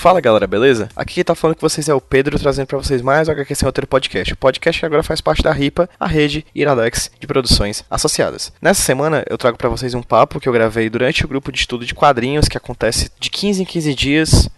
Fala galera, beleza? Aqui quem tá falando com vocês é o Pedro, trazendo para vocês mais o HQ Sem Roteiro Podcast. O podcast que agora faz parte da RIPA, a rede Iradex de produções associadas. Nessa semana eu trago para vocês um papo que eu gravei durante o grupo de estudo de quadrinhos que acontece de 15 em 15 dias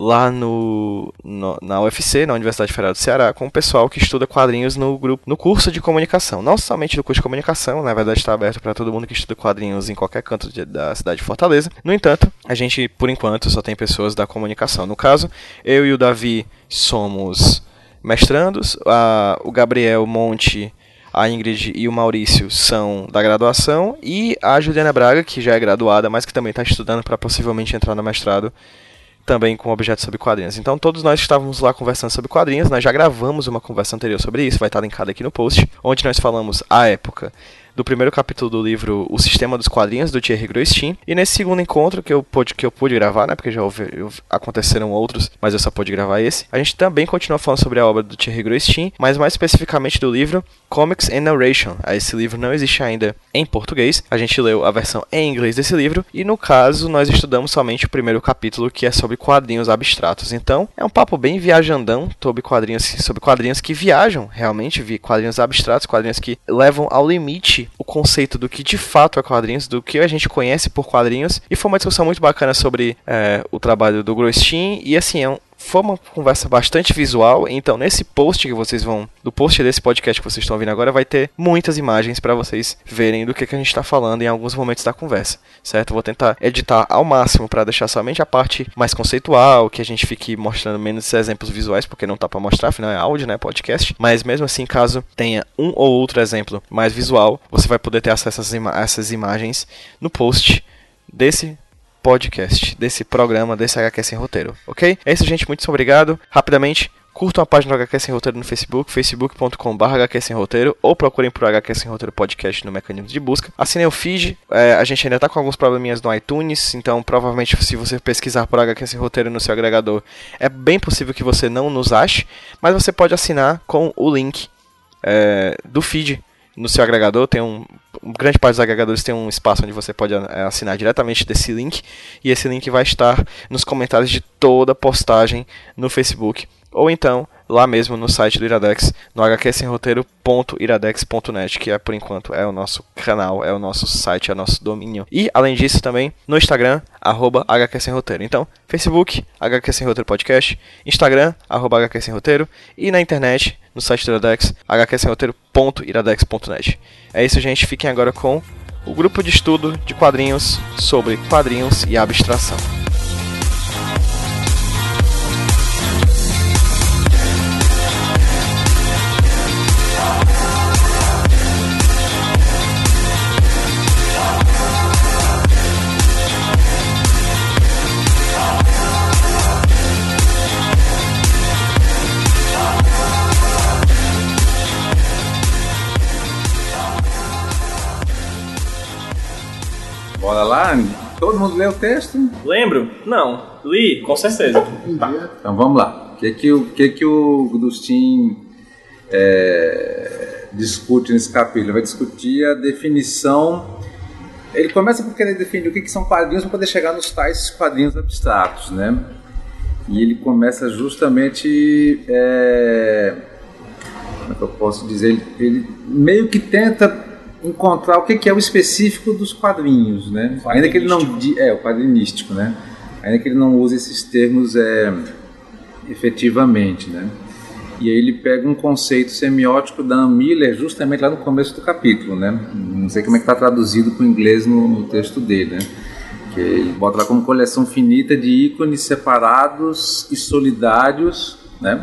lá no, no, na UFC, na Universidade Federal do Ceará, com o pessoal que estuda quadrinhos no grupo, no curso de comunicação. Não somente no curso de comunicação, na verdade está aberto para todo mundo que estuda quadrinhos em qualquer canto de, da cidade de Fortaleza. No entanto, a gente, por enquanto, só tem pessoas da comunicação. No caso, eu e o Davi somos mestrandos, a, o Gabriel Monte a Ingrid e o Maurício são da graduação e a Juliana Braga, que já é graduada, mas que também está estudando para possivelmente entrar no mestrado, também com objetos sobre quadrinhos. Então todos nós estávamos lá conversando sobre quadrinhos, nós já gravamos uma conversa anterior sobre isso, vai estar linkado aqui no post, onde nós falamos a época do primeiro capítulo do livro O Sistema dos Quadrinhos, do Thierry Groistin. E nesse segundo encontro que eu pude, que eu pude gravar, né, porque já houve, aconteceram outros, mas eu só pude gravar esse, a gente também continua falando sobre a obra do Thierry Groistin, mas mais especificamente do livro Comics and Narration. Esse livro não existe ainda em português, a gente leu a versão em inglês desse livro, e no caso nós estudamos somente o primeiro capítulo, que é sobre quadrinhos abstratos. Então, é um papo bem viajandão sobre quadrinhos, sobre quadrinhos que viajam, realmente, quadrinhos abstratos, quadrinhos que levam ao limite o conceito do que de fato é quadrinhos, do que a gente conhece por quadrinhos, e foi uma discussão muito bacana sobre é, o trabalho do Grostin, e assim, é um, foi uma conversa bastante visual, então nesse post que vocês vão, do post desse podcast que vocês estão ouvindo agora, vai ter muitas imagens para vocês verem do que, que a gente está falando em alguns momentos da conversa, certo? Vou tentar editar ao máximo para deixar somente a parte mais conceitual, que a gente fique mostrando menos exemplos visuais, porque não tá para mostrar, afinal é áudio, né, podcast. Mas mesmo assim, caso tenha um ou outro exemplo mais visual, você vai poder ter acesso a essas, ima essas imagens no post desse podcast, desse programa, desse HQ Sem Roteiro, ok? É isso, gente. Muito obrigado. Rapidamente, curtam a página do HQ Sem Roteiro no Facebook, facebook.com.br HQ Sem Roteiro, ou procurem por HQ Sem Roteiro Podcast no mecanismo de busca. Assinem o feed, é, a gente ainda está com alguns probleminhas no iTunes, então provavelmente se você pesquisar por HQ Sem Roteiro no seu agregador, é bem possível que você não nos ache, mas você pode assinar com o link é, do feed no seu agregador, tem um grande parte dos agregadores tem um espaço onde você pode eh, assinar diretamente desse link e esse link vai estar nos comentários de toda postagem no Facebook ou então lá mesmo no site do Iradex, no hqsemroteiro.iradex.net, que é por enquanto é o nosso canal, é o nosso site, é o nosso domínio. E além disso também no Instagram, arroba hqsemroteiro. Então, Facebook, HQ Sem Roteiro Podcast, Instagram, arroba HQ Sem Roteiro, e na internet, no site do Iradex, hqsemroteiro.iradex.net. É isso, gente. Fiquem agora com o grupo de estudo de quadrinhos sobre quadrinhos e abstração. Bora lá? Todo mundo leu o texto? Lembro? Não. Li, com certeza. Tá. Então vamos lá. O que, que, o, que, que o Gustin é, discute nesse capítulo? Ele vai discutir a definição. Ele começa por querer definir o que, que são quadrinhos para poder chegar nos tais quadrinhos abstratos, né? E ele começa justamente. É, como é que eu posso dizer? Ele, ele meio que tenta encontrar o que é o específico dos quadrinhos, né? Ainda que ele não é o quadrinístico, né? Ainda que ele não use esses termos é, efetivamente, né? E aí ele pega um conceito semiótico da Ann Miller justamente lá no começo do capítulo, né? Não sei como é que está traduzido para o inglês no, no, texto dele, né? Que ele bota lá como coleção finita de ícones separados e solidários, né?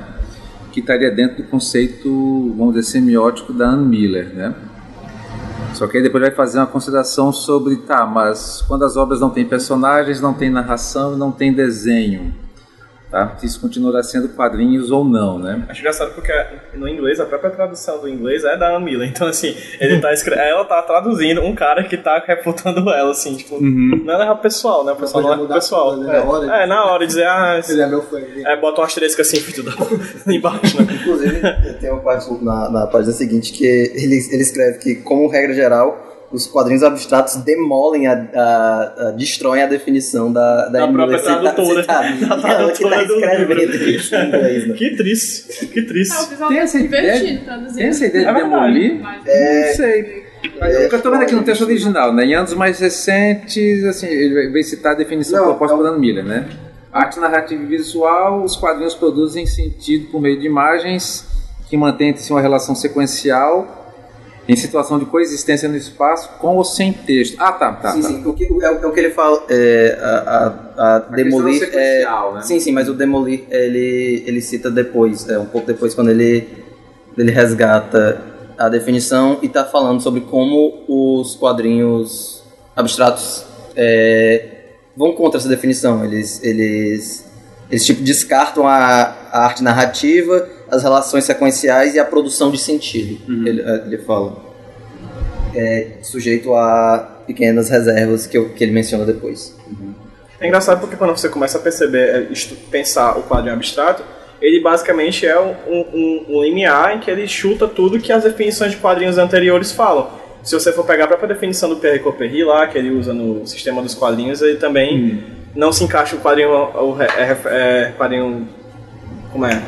Que estaria dentro do conceito, vamos dizer, semiótico da Ann Miller, né? Só que aí depois vai fazer uma consideração sobre, tá, mas quando as obras não têm personagens, não tem narração não tem desenho, tá? Isso continuará sendo quadrinhos ou não, né? Acho engraçado porque no inglês, a própria tradução do inglês é da Anne Miller. Então, assim, ele tá escre... ela tá traduzindo um cara que tá refutando ela, assim, tipo, uhum. não é pessoal, né? O pessoal não, é pessoal. Né? É. Na hora, é, na hora de dizer, ah, ele é meu fã. É, bota um asterisco assim, tudo embaixo, né? Inclusive, tem uma parte na, na página seguinte que ele, ele escreve que, como regra geral, os quadrinhos abstratos demolem, a, a, a destroem a definição da, da, da própria tradutora. Citada, da tradutora que tá escrevendo isso em inglês, né? Que triste, que É, o triste. pessoal Tem essa divertido ideia-. Tem essa ideia É de verdade. demolir? Mas- Não sei. o que eu tô vendo aqui no texto original, né? Em anos mais recentes, assim, ele vai citar a definição Não, proposta é o- por Dan Miller, né? Arte narrativa e visual, os quadrinhos produzem sentido por meio de imagens que mantêm entre si uma relação sequencial em situação de coexistência no espaço com ou sem texto. Ah, tá, tá. sim, tá. sim. O que, é, o- é o que ele fala. É, a, a, a demolir. É, sequencial, né? Sim, sim, mas o demolir ele, ele cita depois, é, um pouco depois, quando ele, ele resgata a definição e está falando sobre como os quadrinhos abstratos é, vão contra essa definição. Eles, eles, eles tipo, descartam a, a arte narrativa, as relações sequenciais e a produção de sentido. Ele, ele fala. É, sujeito a pequenas reservas que, eu- que ele menciona depois. É engraçado porque quando você começa a perceber, é, pensar o quadrinho abstrato, ele basicamente é um, um, um limiar em que ele chuta tudo que as definições de quadrinhos anteriores falam. Se você for pegar a própria definição do Pierre Copperry lá, que ele usa no sistema dos quadrinhos, ele também não se encaixa o quadrinho, o, é, é, quadrinho como é?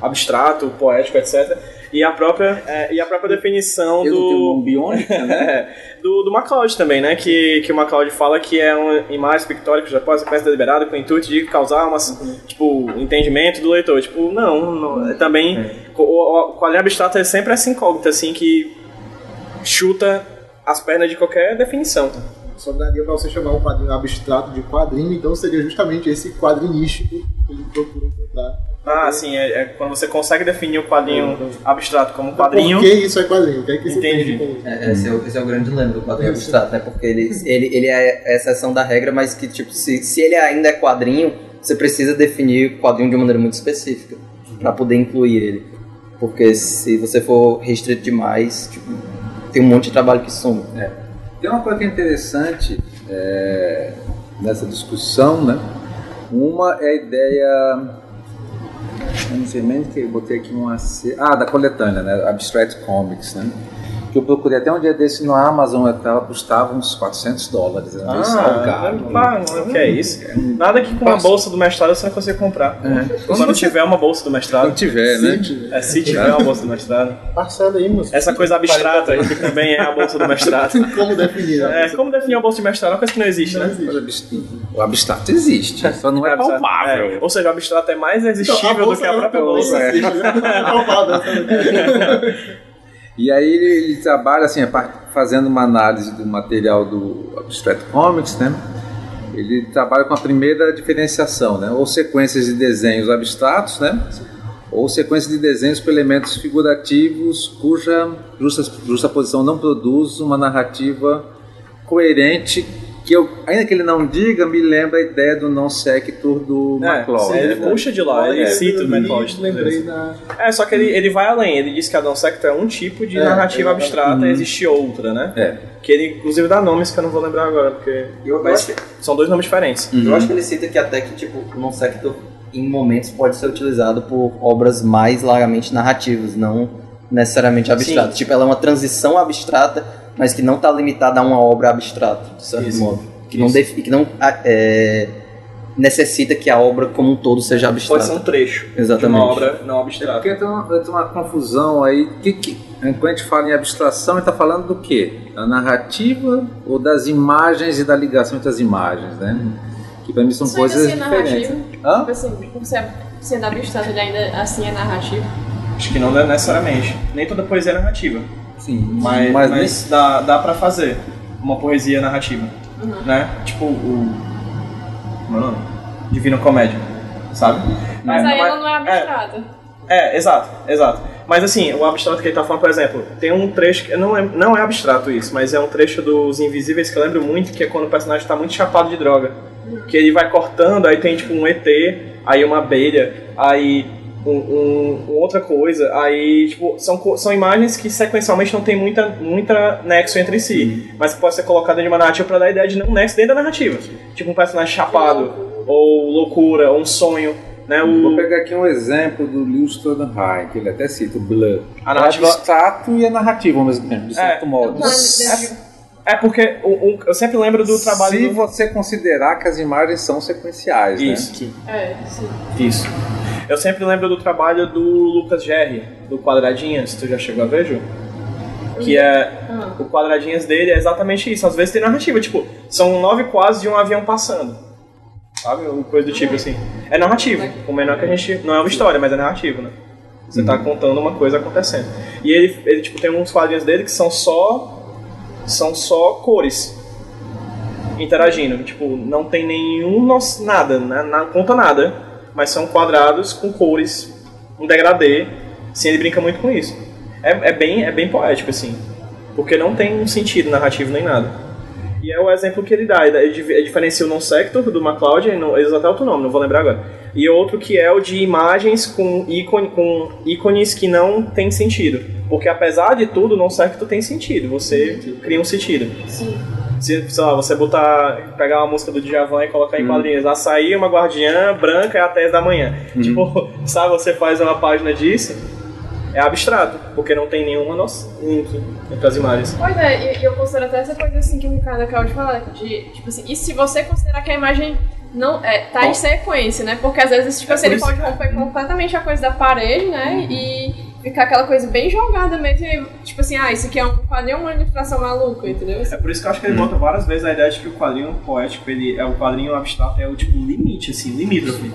Abstrato, poético, etc. E a própria, é, e a própria definição Eu do mão biônica, né? É, do, do MacLeod também, né? Que, que o MacLeod fala que é uma imagem pictórica já pode ser deliberada com o intuito de causar uma, tipo, entendimento do leitor. Tipo, não, não é também o, o, o quadrinho abstrato é sempre essa incógnita, assim, que chuta as pernas de qualquer definição. Só daria pra você chamar um quadrinho abstrato de quadrinho, então seria justamente esse quadrinístico que ele procura encontrar. Ah, sim, é, é quando você consegue definir o quadrinho abstrato como quadrinho. Por que isso é quadrinho? O que é que Entendi. É, esse, é o, esse é o grande dilema do quadrinho Isso. abstrato, né? Porque ele, ele, ele é a exceção da regra, mas que, tipo, se, se ele ainda é quadrinho, você precisa definir o quadrinho de uma maneira muito específica para poder incluir ele. Porque se você for restrito demais, tipo, tem um monte de trabalho que some. Tem uma coisa que é interessante é, nessa discussão, né? Uma é a ideia. Eu não sei nem que eu botei aqui uma. Ah, da coletânea, né? Abstract Comics, né? Que eu procurei até um dia desse no Amazon, ela custava uns 400 dólares. Era meio salgado. Ah, o que é isso? Nada que com uma bolsa do mestrado você não consiga comprar. Quando tiver uma bolsa do mestrado. Quando tiver, né? É, se tiver uma bolsa do mestrado. Parcela aí, moço. Essa coisa abstrata aí, que também é a bolsa do mestrado. Como definir? né? É, como definir uma bolsa de mestrado? É uma coisa que não existe, Não né? existe. O abstrato existe, só não é abstrato. palpável. É, ou seja, o abstrato é mais existível Então, do que a própria é- bolsa. é, né? É palpável, essa- E aí ele, ele trabalha assim, fazendo uma análise do material do Abstract Comics, né? Ele trabalha com a primeira diferenciação, né? Ou sequências de desenhos abstratos, né? Ou sequências de desenhos com elementos figurativos cuja justa, justaposição não produz uma narrativa coerente que eu, ainda que ele não diga, me lembra a ideia do non sequitur do É, MacLeod. ele né? puxa de lá, ele É. cita o MacLeod. Lembrei da. É, só que ele, ele vai além, ele diz que a non sector é um tipo de É, narrativa abstrata e existe outra, né? É. Que ele inclusive dá nomes que eu não vou lembrar agora, porque Eu mas são dois nomes diferentes. Eu acho que ele cita que até que, tipo, o non sector em momentos pode ser utilizado por obras mais largamente narrativas, não necessariamente abstratas. Tipo, ela é uma transição abstrata, mas que não está limitada a uma obra abstrata, de certo Isso. modo. Que não, defi- que não ah, é, necessita que a obra como um todo seja Pode ser abstrata. um trecho de Exatamente. uma obra não É abstrata. porque tem uma, tem uma confusão aí. Que, que, quando a gente fala em abstração, ele está falando do quê? Da narrativa ou das imagens e da ligação entre as imagens, né? Que para mim são Isso ainda coisas assim é diferentes. narrativo. Hã? Tipo assim, ser sendo abstrato, ele ainda assim é narrativo. Acho que não é necessariamente. Nem toda poesia é narrativa. Sim, Mas, mas, mas, dá, dá pra fazer uma poesia narrativa. Uhum. Né? Tipo o. Como é o nome? Divina Comédia. Sabe? Mas É, aí ela não é abstrata. É, exato, exato. Mas assim, o abstrato que ele tá falando, por exemplo, tem um trecho que não é, não é abstrato isso, mas é um trecho dos Invisíveis que eu lembro muito, que é quando o personagem tá muito chapado de droga. Que ele vai cortando, aí tem tipo um ET, aí uma abelha, aí um, um- outra coisa, aí tipo, são, são imagens que sequencialmente não tem muita, muita nexo entre si, mas que pode ser colocada de uma narrativa pra dar a ideia de não nexo dentro da narrativa. Tipo um personagem chapado, ou loucura, ou um sonho. Né, Vou o, pegar aqui um exemplo do Lewis Stoldenheim, que ele até cita, o Blur. A narrativa- É abstrato e é narrativo ao mesmo tempo, de certo É. modo. é porque o- o- eu sempre lembro do trabalho Se do... você considerar que as imagens são sequenciais, Isso. né? É, sim. Isso. Eu sempre lembro do trabalho do Lucas Gerri, do Quadradinhas. Tu já chegou a ver, Ju? Que é. Ah. O Quadradinhas dele é exatamente isso. Às vezes tem narrativa, tipo, são nove quadros de um avião passando. Sabe? Uma coisa do tipo assim. É narrativo. O menor que a gente. Não é uma história, mas é narrativo, né? Você tá contando uma coisa acontecendo. E ele, ele tipo, tem uns quadrinhos dele que são só. São só cores interagindo. Tipo, não tem nenhum. nada, né? Não conta nada. Mas são quadrados com cores, um degradê. Sim, ele brinca muito com isso. É, é, bem, é bem poético, assim. Porque não tem um sentido narrativo nem nada. E é o exemplo que ele dá. Ele ele diferencia o non-sector do MacLeod, não- eles até outro nome, não vou lembrar agora. E outro que é o de imagens com, ícone, com ícones que não tem sentido. Porque apesar de tudo, o non-sector tem sentido. Você cria um sentido. Sim. Se, sei lá, você botar, pegar uma música do Djavan e colocar em quadrinhos, açaí, uma guardiã branca é a 10 da manhã. Tipo, sabe, você faz uma página disso, é abstrato, porque não tem nenhuma noção link entre as imagens. Pois é, e eu considero até essa coisa assim que o Ricardo acabou de falar, de, tipo assim, e se você considerar que a imagem não é, tá em sequência, né? Porque às vezes, tipo É assim, ele isso- pode romper completamente a coisa da parede, né? E ficar aquela coisa bem jogada mesmo, e, tipo assim, ah, isso aqui é um quadrinho uma ilustração maluca, entendeu? É por isso que eu acho que ele bota várias vezes a ideia de que o quadrinho poético, ele é o quadrinho abstrato, é o tipo limite, assim, limítrofe.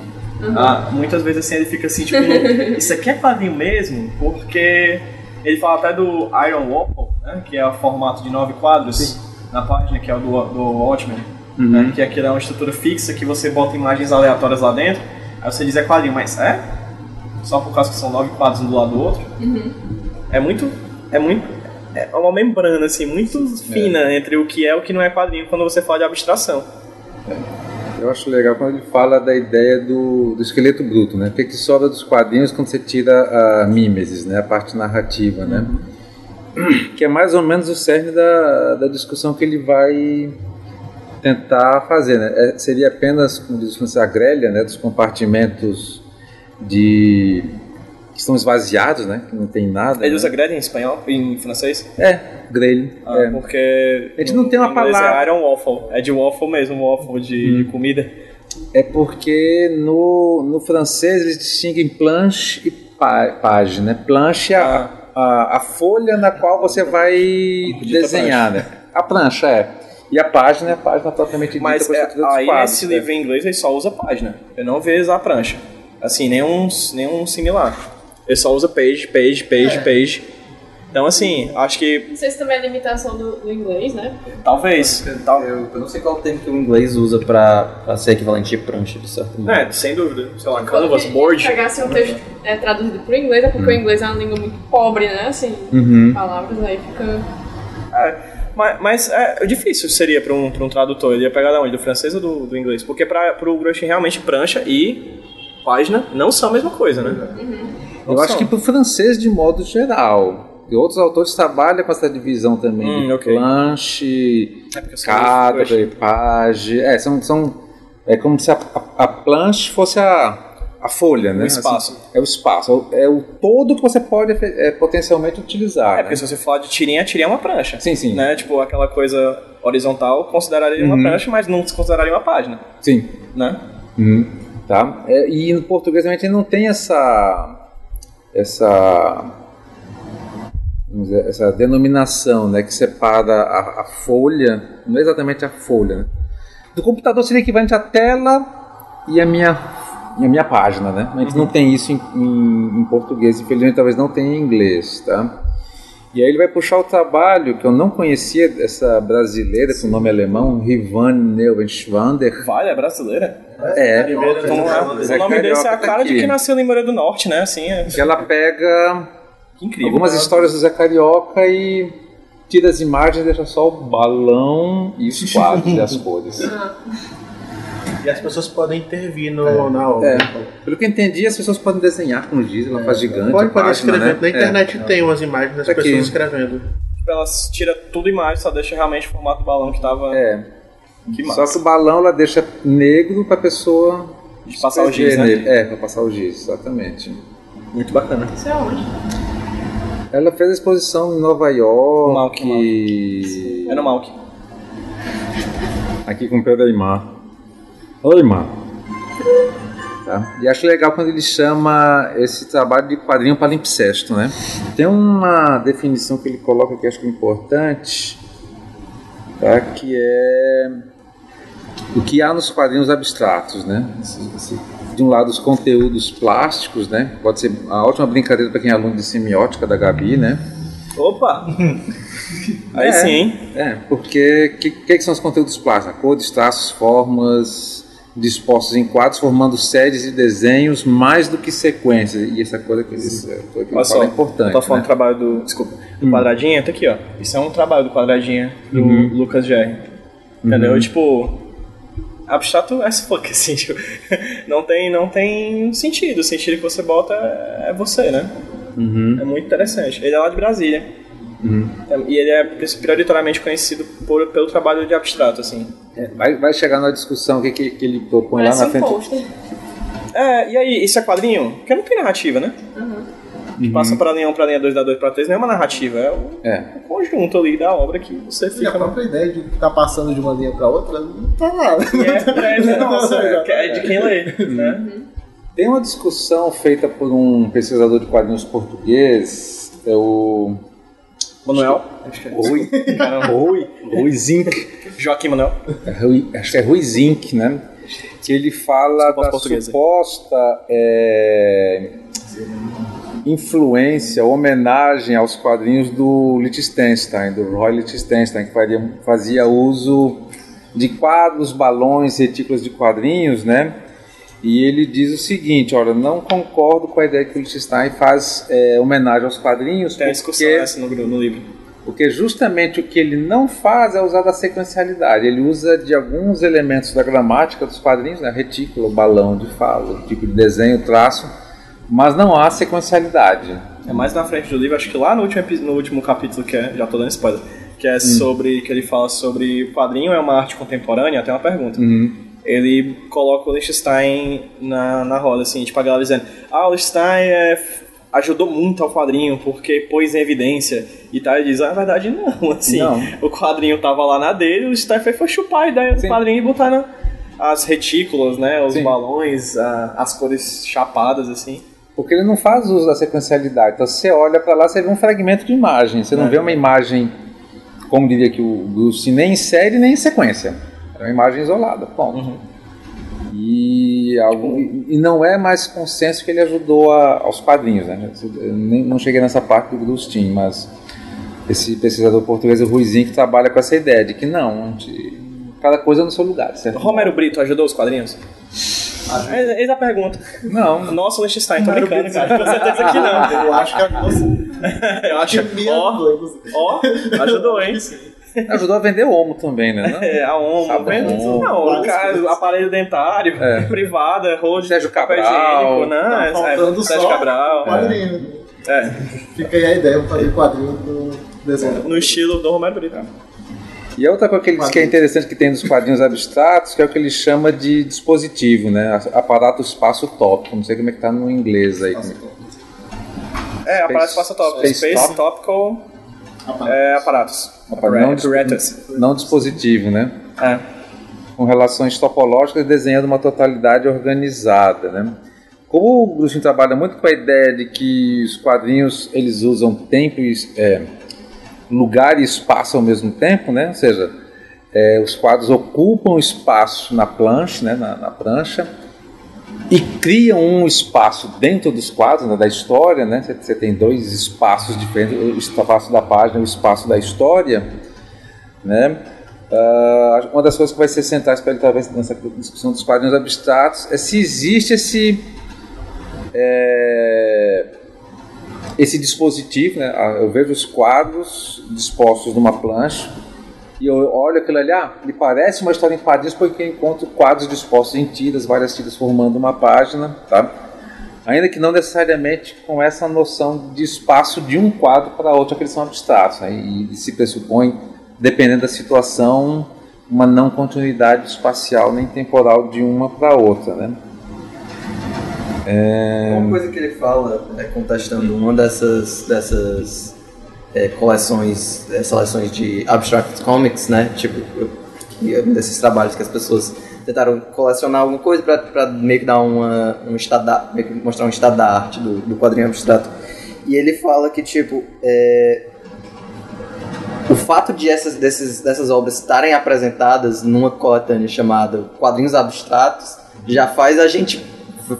Ah, muitas vezes assim ele fica assim, tipo, isso aqui é quadrinho mesmo? Porque ele fala até do Iron Waffle, né, que é o formato de nove quadros na página, que é o do, do Watchmen, né, que aquilo é uma estrutura fixa que você bota imagens aleatórias lá dentro, aí você diz é quadrinho, mas é? Só por causa que são nove quadros um do lado do outro? É muito. É muito. É uma membrana, assim, muito fina entre o que é e o que não é quadrinho quando você fala de abstração. Eu acho legal quando ele fala da ideia do, do esqueleto bruto, né? O que, que sobra dos quadrinhos quando você tira a mimesis, né? A parte narrativa, né? Que é mais ou menos o cerne da, da discussão que ele vai tentar fazer, né? É, seria apenas, como diz o Francis, a grelha, né? Dos compartimentos de que estão esvaziados, né? Que não tem nada. Ele né? usa grelha em espanhol, em francês? É, grelha. Ah, é. porque. A gente não tem uma inglês palavra- É Iron Waffle. É de waffle mesmo, waffle de, de comida. É porque no, no francês eles distinguem planche e página. né? Planche é a, a, a folha na qual você vai desenhar, né? A prancha é. E a página é a página propriamente dita Mas a é, aí quadros, nesse né? livro em inglês ele só usa página. Eu não vejo usar prancha. Assim, nenhum, nenhum similar. Ele só usa page, page, page, page. Então, assim, acho que Não sei se também é a limitação do, do inglês, né? talvez. Tal, Eu, eu não sei qual termo que o inglês usa pra, pra ser equivalente de prancha, de certo modo. é, sem dúvida. Sei lá, Porque canvas, board. Se pegasse um texto é, traduzido pro inglês, é porque o inglês é uma língua muito pobre, né? Assim, Uhum. palavras aí fica. É, mas, mas é difícil seria para um, pra um tradutor. Ele ia pegar da onde? Do francês ou do, do inglês? Porque para o Grushin realmente prancha e página não são a mesma coisa, né? Não Eu acho que para o francês de modo geral. E outros autores trabalham com essa divisão também. Hum, de ok. planche, É cadre, page. É, são, são, é como se a, a, a planche fosse a, a folha, né? espaço. Assim, é o espaço. É o, é o todo que você pode é, potencialmente utilizar. É né? porque se você falar de tirinha, tirinha é uma prancha. Sim, sim. Né? Tipo, aquela coisa horizontal consideraria uma Uhum. prancha, mas não se consideraria uma página. Sim. Né? Uhum. Tá? É, e no português a gente não tem essa essa dizer, essa denominação, né, que separa a, a folha, não é exatamente a folha. Né? Do computador seria equivalente à tela e a minha e a minha página, né? A gente não tem isso em, em, em português, infelizmente talvez não tenha em inglês, tá? E aí ele vai puxar o trabalho que eu não conhecia essa brasileira com nome alemão, Rivan Neuenschwander. Vale, é brasileira? É, é, Zé o nome desse é a Carioca tá cara de aqui. que nasceu em Moreira do Norte, né? Assim, é que ela pega que incrível. algumas histórias do Zé Carioca e tira as imagens e deixa só o balão e os quadros e as cores. E as pessoas podem intervir no, na obra. É. Pelo que eu entendi, as pessoas podem desenhar com giz, ela faz gigante. Pode, pode escrever. né? Na É. internet tem umas imagens das Tá aqui. pessoas escrevendo. Tipo, ela tira tudo imagem, só deixa realmente o formato do balão que tava. É. Que Só massa. que o balão ela deixa negro para a pessoa De passar o giz, né? nele. É, pra passar o giz, exatamente. Muito bacana. Isso é onde? Ela fez a exposição em Nova York. Malk, É no Malk. Aqui com o Pedro Aymar. Oi, Aymar. Tá? E acho legal quando ele chama esse trabalho de quadrinho palimpsesto, né? Tem uma definição que ele coloca que acho que é importante, tá? que é o que há nos quadrinhos abstratos, né? De um lado, os conteúdos plásticos, né? Pode ser a ótima brincadeira para quem é aluno de semiótica da Gabi, né? Opa! Aí É. sim, hein? É, porque o que, que, são os conteúdos plásticos? Cores, traços, formas dispostos em quadros, formando séries de desenhos mais do que sequências. E essa coisa que eles, coisa que Olha só, é importante. eu tô falando né? do trabalho do. Desculpa, do quadradinho, tá aqui, ó. Isso é um trabalho do quadradinho do Uhum. Lucas Jerry. Entendeu? Tipo. Abstrato as fuck, assim, tipo, não tem, não tem sentido. O sentido que você bota é é você, né? Uhum. É muito interessante. Ele é lá de Brasília. É, E ele é prioritariamente conhecido por, pelo trabalho de abstrato, assim. É, vai, vai chegar na discussão o que, que, que ele propõe Parece lá na um frente. pôster. É, e aí, isso é quadrinho? Porque não tem narrativa, né? Que passa pra linha 1, pra linha 2, da 2 pra 3, não é uma narrativa, é o, É. o conjunto ali da obra que você E a fica. própria ideia de estar passando de uma linha pra outra não tá lá. E é, é, nossa, Não, é, é de quem lê, né? Tem uma discussão feita por um pesquisador de quadrinhos português, é o Manuel? Acho que é. Rui. Rui, Rui Zink. Joaquim Manuel. É Rui- acho que é Rui Zink, né? Que ele fala da é. suposta é, influência, homenagem aos quadrinhos do Liechtenstein, do Roy Liechtenstein, que faria, fazia uso de quadros, balões, retículas de quadrinhos, né? E ele diz o seguinte, olha, não concordo com a ideia que o Liechtenstein faz é, homenagem aos quadrinhos, Tem porque essa no, no livro. porque justamente o que ele não faz é usar da sequencialidade. Ele usa de alguns elementos da gramática dos quadrinhos, né? retículo, balão de fala, tipo de desenho, traço, mas não há sequencialidade. É mais na frente do livro, acho que lá no último, no último capítulo, que é, já tô dando spoiler, que é sobre, que ele fala sobre o quadrinho é uma arte contemporânea, tem uma pergunta. Ele coloca o Liechtenstein na, na roda, assim, tipo a galera dizendo, ah, o Liechtenstein é, ajudou muito ao quadrinho, porque pôs em evidência e tal, ele diz, ah, na verdade não, assim, Não. o quadrinho tava lá na dele, o Liechtenstein foi, chupar a ideia do Sim. quadrinho e botar na, as retículas, né, os Sim. balões, a- as cores chapadas, assim. Porque ele não faz uso da sequencialidade. Então você olha para lá, você vê um fragmento de imagem. Você não É. vê uma imagem, como diria que o Bruce, nem em série nem em sequência. É uma imagem isolada, ponto. E, algum- e não é mais consenso que ele ajudou a- aos quadrinhos, né? Eu nem, não cheguei nessa parte do Gustin, mas esse pesquisador português, o Ruizinho, que trabalha com essa ideia de que não, cada coisa no seu lugar, certo? Romero Brito ajudou os quadrinhos? Eis eis a pergunta. Não, Nossa, o Liechtenstein, tô Romero brincando, Brito. cara. Com certeza que não. Eu acho que a moça Eu acho. me Ó, ó, ajudou, hein? ajudou a vender homo também, né? Não? É, a OMO, Sabão. vendo? Não, o cara, aparelho dentário, privada, rolo Sérgio Cabral. higiênico, né? Tá faltando é, Sérgio só Cabral. quadrinho. É, Fica aí a ideia, vou fazer quadrinho do desenho. no estilo do Romero Brito. E a outra coisa que ele diz que é interessante que tem nos quadrinhos abstratos, que é o que ele chama de dispositivo, né? Aparato espaço tópico. Não sei como é que tá no inglês aí. como é É, aparato espaço tópico. Space Space top- Topical Aparato. é, aparatos. Não, dis- Apparatus. não dispositivo, né? É. Com relações topológicas, desenhando uma totalidade organizada, né? Como o Grushin trabalha muito com a ideia de que os quadrinhos eles usam tempo e é, lugar e espaço ao mesmo tempo, né? Ou seja, é, os quadros ocupam espaço na plancha, né? na, na prancha, e criam um espaço dentro dos quadros, né, da história, né? Você- tem dois espaços diferentes, o espaço da página e o espaço da história, né? Ah, uma das coisas que vai ser centrais para ele talvez nessa discussão dos quadrinhos abstratos é se existe esse é, esse dispositivo, né? Eu vejo os quadros dispostos numa plancha e eu olho aquilo ali, ah, me parece uma história em quadrinhos porque eu encontro quadros dispostos em tiras, várias tiras formando uma página, tá? Ainda que não necessariamente com essa noção de espaço de um quadro para outro, que eles são abstratos, né? e se pressupõe, dependendo da situação, uma não continuidade espacial nem temporal de uma para outra, né? Uma coisa que ele fala, é, contestando uma dessas, dessas é, coleções, é, seleções de abstract comics, né? Tipo, é um desses trabalhos que as pessoas tentaram colecionar alguma coisa pra meio que dar uma, um estado meio que mostrar um estado da arte do, do quadrinho abstrato. E ele fala que, tipo, é, o fato de essas, desses, dessas obras estarem apresentadas numa coletânea chamada Quadrinhos Abstratos já faz a gente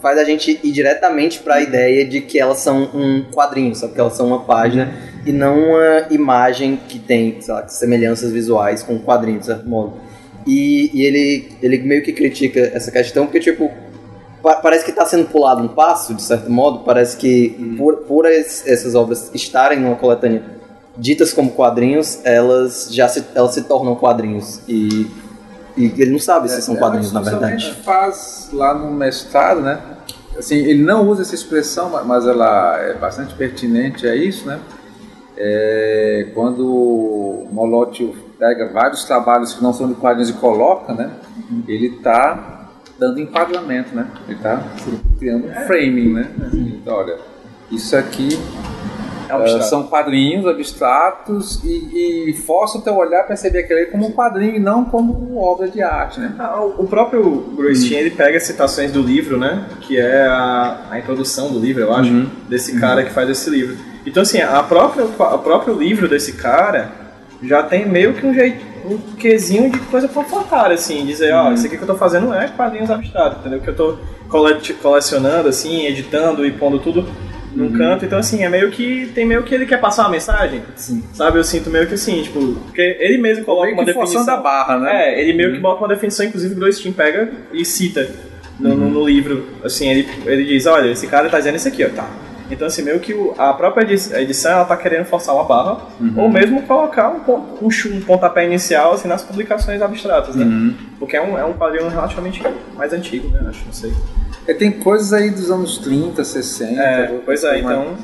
faz a gente ir diretamente para a ideia de que elas são um quadrinho, sabe? Que elas são uma página e não uma imagem que tem, sei lá, semelhanças visuais com um quadrinho, de certo modo. E, e ele, ele meio que critica essa questão porque, tipo, pa- parece que está sendo pulado um passo, de certo modo. Parece que por, por es- essas obras estarem numa coletânea ditas como quadrinhos, elas já se, elas se tornam quadrinhos. E, e ele não sabe se são É, quadrinhos, na mas verdade. justamente faz lá no mestrado, né? Assim, ele não usa essa expressão, ma- mas ela é bastante pertinente a isso, né? É, quando o Molotov pega vários trabalhos que não são de quadrinhos e coloca, né? Ele está dando enquadramento, né? Ele está criando um framing, né? Então, olha, isso aqui É. Uh, são quadrinhos abstratos e, e força o teu olhar a perceber aquele como um quadrinho e não como obra de arte, né? Ah, o próprio Groistin, ele pega citações do livro, né? Que é a, a introdução do livro, eu acho, desse cara que faz esse livro. Então, assim, a própria, o próprio livro desse cara já tem meio que um jeito, um quesinho de coisa panfletária, assim, dizer, ó, isso aqui que eu tô fazendo é quadrinhos abstratos, entendeu? Que eu tô cole- colecionando, assim, editando e pondo tudo num canto, então assim, é meio que. Tem meio que ele quer passar uma mensagem. Sim. Sabe, eu sinto meio que assim, tipo, porque ele mesmo coloca Meio uma que definição. forçando a barra, né? É, ele meio que bota uma definição, inclusive o Groistin pega e cita no, no- no livro. Assim, ele, ele diz, olha, esse cara tá dizendo isso aqui, ó, tá. Então, assim, meio que a própria edição, ela tá querendo forçar uma barra, ou mesmo colocar um, um, um pontapé inicial, assim, nas publicações abstratas, né? Porque é um, é um quadrinho relativamente mais antigo, né, acho, não sei. É, tem coisas aí dos anos 30, 60. É, pois é, então...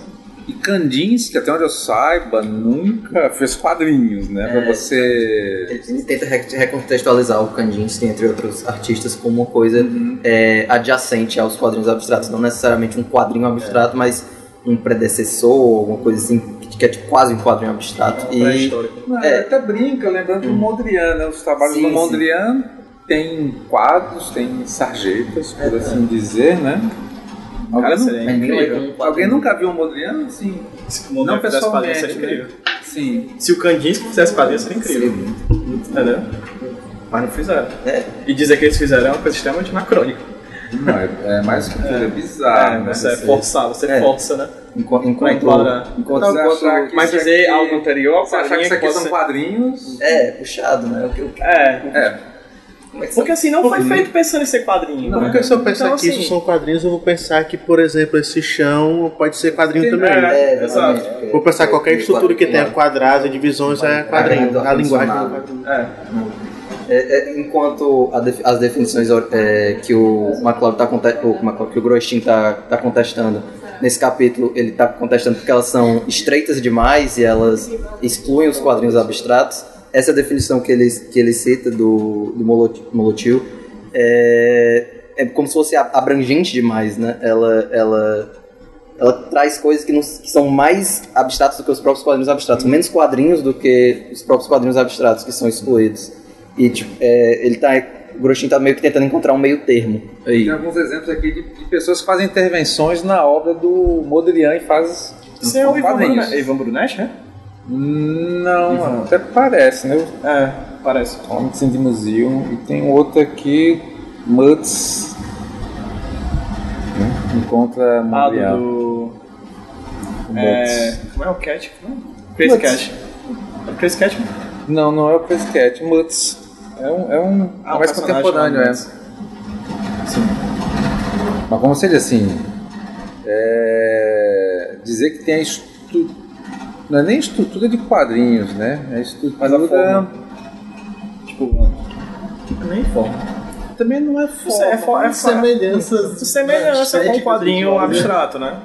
E Kandinsky, até onde eu saiba, nunca fez quadrinhos, né? Pra você. Ele, tenta re- recontextualizar o Kandinsky, entre outros artistas, como uma coisa é, adjacente aos quadrinhos abstratos. Não necessariamente um quadrinho abstrato, mas um predecessor, alguma coisa assim, que, é tipo, quase um quadrinho abstrato. E, Pré-histórico. Não, É. Até brinca, lembrando do Mondrian, né? Os trabalhos Sim, do sim. Tem quadros, tem sarjetas, por assim dizer, né? Cara, nem é incrível. um alguém nunca viu o Mondrian? Sim. Se o Não fizesse quadrinho, pessoalmente, seria incrível. Sim. Se o Kandinsky fizesse quadrinho, seria Seria incrível. muito. Entendeu? Mas não fizeram. É. E dizer que eles fizeram é uma coisa extremamente anacrônica. Não, é, é mais que é, bizarro, é, né? você é forçar, você É. força, né? Enquanto, enquanto, enquadrar. enquanto, Você Mas dizer aqui- algo anterior Você achar que isso aqui pode são ser- quadrinhos? É, puxado, né? O que- o que- É. É. como é Porque assim, não foi feito pensando em ser quadrinho. Não, né? porque se eu pensar Então, que isso assim, são quadrinhos, eu vou pensar que, por exemplo, esse chão pode ser quadrinho Tem- também. É, É, exato. exatamente. Vou pensar que qualquer É, estrutura que tenha quadrinho. quadrados e divisões é quadrinho. A linguagem quadrinho. É. É, é, enquanto a def- as definições é, que o McLeod tá conte- o McLeod, que o Groistin tá, tá contestando nesse capítulo, ele tá contestando porque elas são estreitas demais e elas excluem os quadrinhos abstratos. Essa definição que ele, que ele cita do, do Molot- Molotil. É, é como se fosse abrangente demais, né? Ela, ela, ela traz coisas que, não- que são mais abstratos do que os próprios quadrinhos abstratos, menos quadrinhos do que os próprios quadrinhos abstratos que são excluídos. E tipo, é, ele tá, o Groshin tá meio que tentando encontrar um meio termo aí. Tem alguns exemplos aqui de, de pessoas que fazem intervenções na obra do Modrian e faz Isso é o Ivan. Brunetti, Ivan Brunetti, né? Não, até parece, né? É, parece. Comics in the Museum. E tem outro aqui, Mutz. Encontra Ah, Modrian. do... É, como é o Cat? É? Crazy. Cat. É o Crazy Cat? Não, não é o Crazy Cat, Mutz. É um, é um Ah, um mais contemporâneo, é. chamado Mas como seja assim, é, dizer que tem a estrutura, não é nem estrutura de quadrinhos, né? É estrutura, Mas a forma. Tipo, nem forma. também não é é, fo- é fo- Semelhanças. semelhança com um quadrinho do quadrinho. abstrato, né?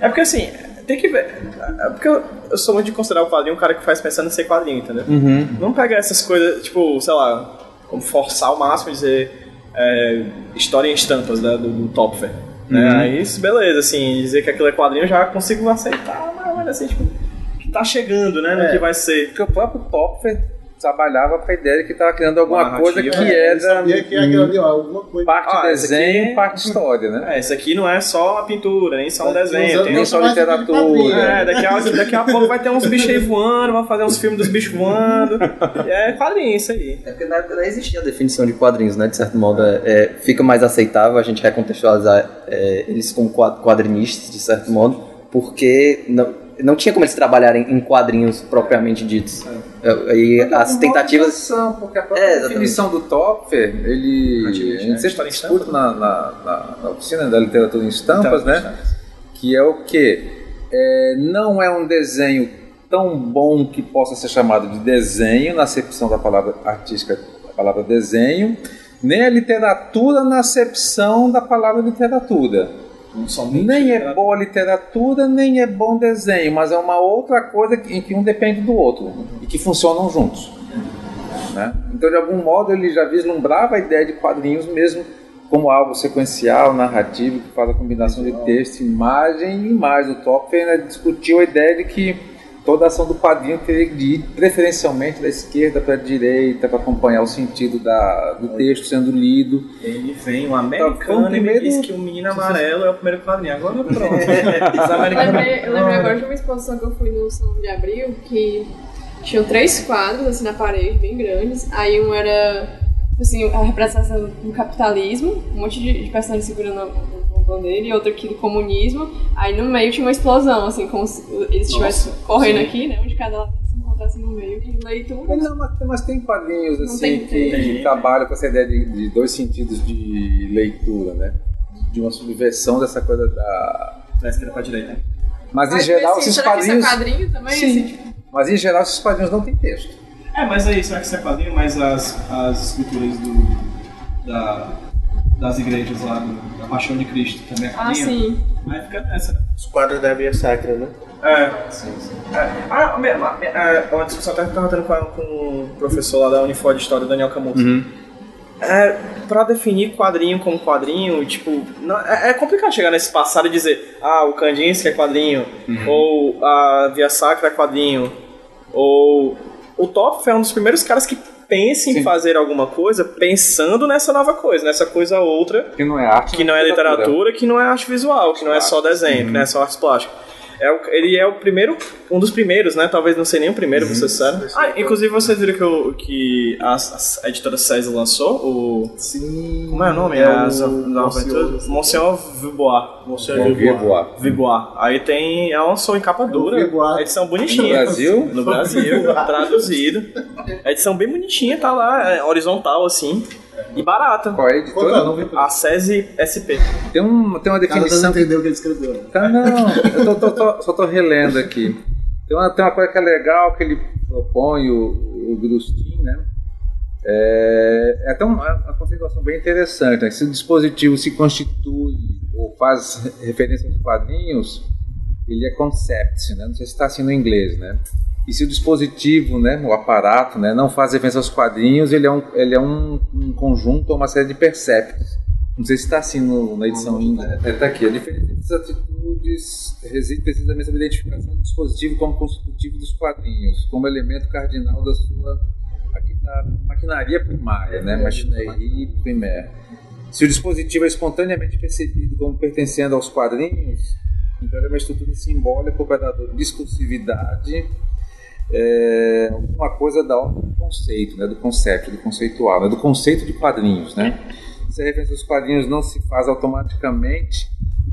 É porque assim, tem que ver. É porque eu, eu sou muito de considerar o quadrinho um cara que faz pensando em ser quadrinho, entendeu? Não pega essas coisas, tipo, sei lá, como forçar ao máximo e dizer é, história em estampas né, do, do Topfer. Né? Aí, isso, beleza, assim, dizer que aquilo é quadrinho eu já consigo aceitar, mas assim, tipo, tá chegando, né, no É. que vai ser. Porque o próprio Topfer trabalhava com a ideia de que estava criando alguma Uma coisa que. É, era que ali, ó, alguma coisa. parte Ah, desenho aqui- e parte história, né? É, isso aqui não é só a pintura, nem só um desenho, tem nem só literatura. É, daqui a, daqui a pouco vai ter uns bichos aí voando, vai fazer uns filmes dos bichos voando. É quadrinho isso aí. É porque na época não existia a definição de quadrinhos, né? De certo modo, é, é, fica mais aceitável a gente recontextualizar é, eles como quad- quadrinistas, de certo modo, porque não, não tinha como eles trabalharem em quadrinhos propriamente ditos. É, E Mas as tentativas. porque a própria É, exatamente. definição do Topfer, ele. A gente né? sempre discute na, na, na- na oficina da literatura em estampas, Então, né? Que é o que? não é um desenho tão bom que possa ser chamado de desenho, na acepção da palavra artística, da palavra desenho, nem a literatura na acepção da palavra literatura. Não somente Nem é boa literatura, nem é bom desenho, mas é uma outra coisa em que um depende do outro e que funcionam juntos. né? Então, de algum modo, ele já vislumbrava a ideia de quadrinhos mesmo como algo sequencial, narrativo, que faz a combinação de texto, imagem e imagem. O Topfer ainda discutiu a ideia de que toda a ação do quadrinho teria de ir preferencialmente da esquerda para a direita para acompanhar o sentido da, do texto sendo lido. Ele vem, um Foi americano, o e me primeiro- diz que o menino amarelo é o primeiro quadrinho. Agora pronto. Eu americanos. lembrei, eu lembrei agora de uma exposição que eu fui no Salão de Abril, que tinham três quadros assim na parede, bem grandes. Aí um era assim, a representação do capitalismo, um monte de, de personagens segurando a bandeira, e outro aqui do comunismo. Aí no meio tinha uma explosão, assim, como se eles estivessem correndo aqui, né? Onde cada lado se encontrasse no meio. E leitura. Não, mas, mas tem quadrinhos assim tem- que, tem. trabalham com essa ideia de, de dois sentidos de leitura, né? De uma subversão dessa coisa da. Da esquerda pra direita. Mas em Mas, geral esses será que quadrinhos. isso é quadrinho também? Sim. Assim, tipo, Mas em geral esses quadrinhos não têm texto. É, mas aí, será que isso é quadrinho? Mas as, as escrituras do, da, das igrejas lá, do, da Paixão de Cristo também é ah, sim. Aí fica nessa. Os quadros da Via Sacra, né? É. É. Ah, me- me- é, uma discussão até que eu tava tendo com, o professor lá da Unifor de História, Daniel Camus. É, pra definir quadrinho como quadrinho, tipo, não- é, é complicado chegar nesse passado e dizer, ah, o Kandinsky é quadrinho, ou a Via Sacra é quadrinho, ou o Top é um dos primeiros caras que pensa em Sim. fazer alguma coisa pensando nessa nova coisa, nessa coisa outra Que não é arte. que não é literatura, que não é arte visual, que não é só desenho, que não é só arte plástica. É o- ele é o primeiro, um dos primeiros, né? Talvez não seja nem o primeiro, pra ser sincero. Ah, inclusive vocês viram que, o, que a, a editora César lançou o. Sim. Como é o nome? É As o Aventuras. Monsenhor Vibois. Dia, Vibois. Aí tem. Ela lançou em capa dura. Vibois. Edição bonitinha. No Brasil? No Brasil, traduzido. A edição bem bonitinha, tá lá, é, horizontal assim. E barata. Qual é a é editora? nome? A SESI SP. Tem, um, tem uma Cada não definição. entendeu o que ele escreveu. né? Tá, não, eu tô, tô- tô- só tô relendo aqui. Tem uma, tem uma coisa que é legal que ele propõe, o, o Grustin, né? É, é até uma, uma conceituação bem interessante. Né? Se o dispositivo se constitui ou faz referência aos quadrinhos, ele é concept, né? Não sei se está assim no inglês, né? E se o dispositivo, né, o aparato, né, não faz referência aos quadrinhos, ele é um, ele é um, um conjunto ou uma série de perceptos. Não sei se está assim no- na edição índia. Está aqui. A diferença dessas atitudes reside precisamente na identificação do dispositivo como constitutivo dos quadrinhos, como elemento cardinal da sua maquina- maquinaria primária, né? machinerie primaire. Se o dispositivo é espontaneamente percebido como pertencendo aos quadrinhos, então ele é uma estrutura simbólica operadora de discursividade, é, uma coisa da ordem do conceito, né? do conceito, do conceitual, né? do conceito de quadrinhos. Né? Se a referência aos quadrinhos não se faz automaticamente,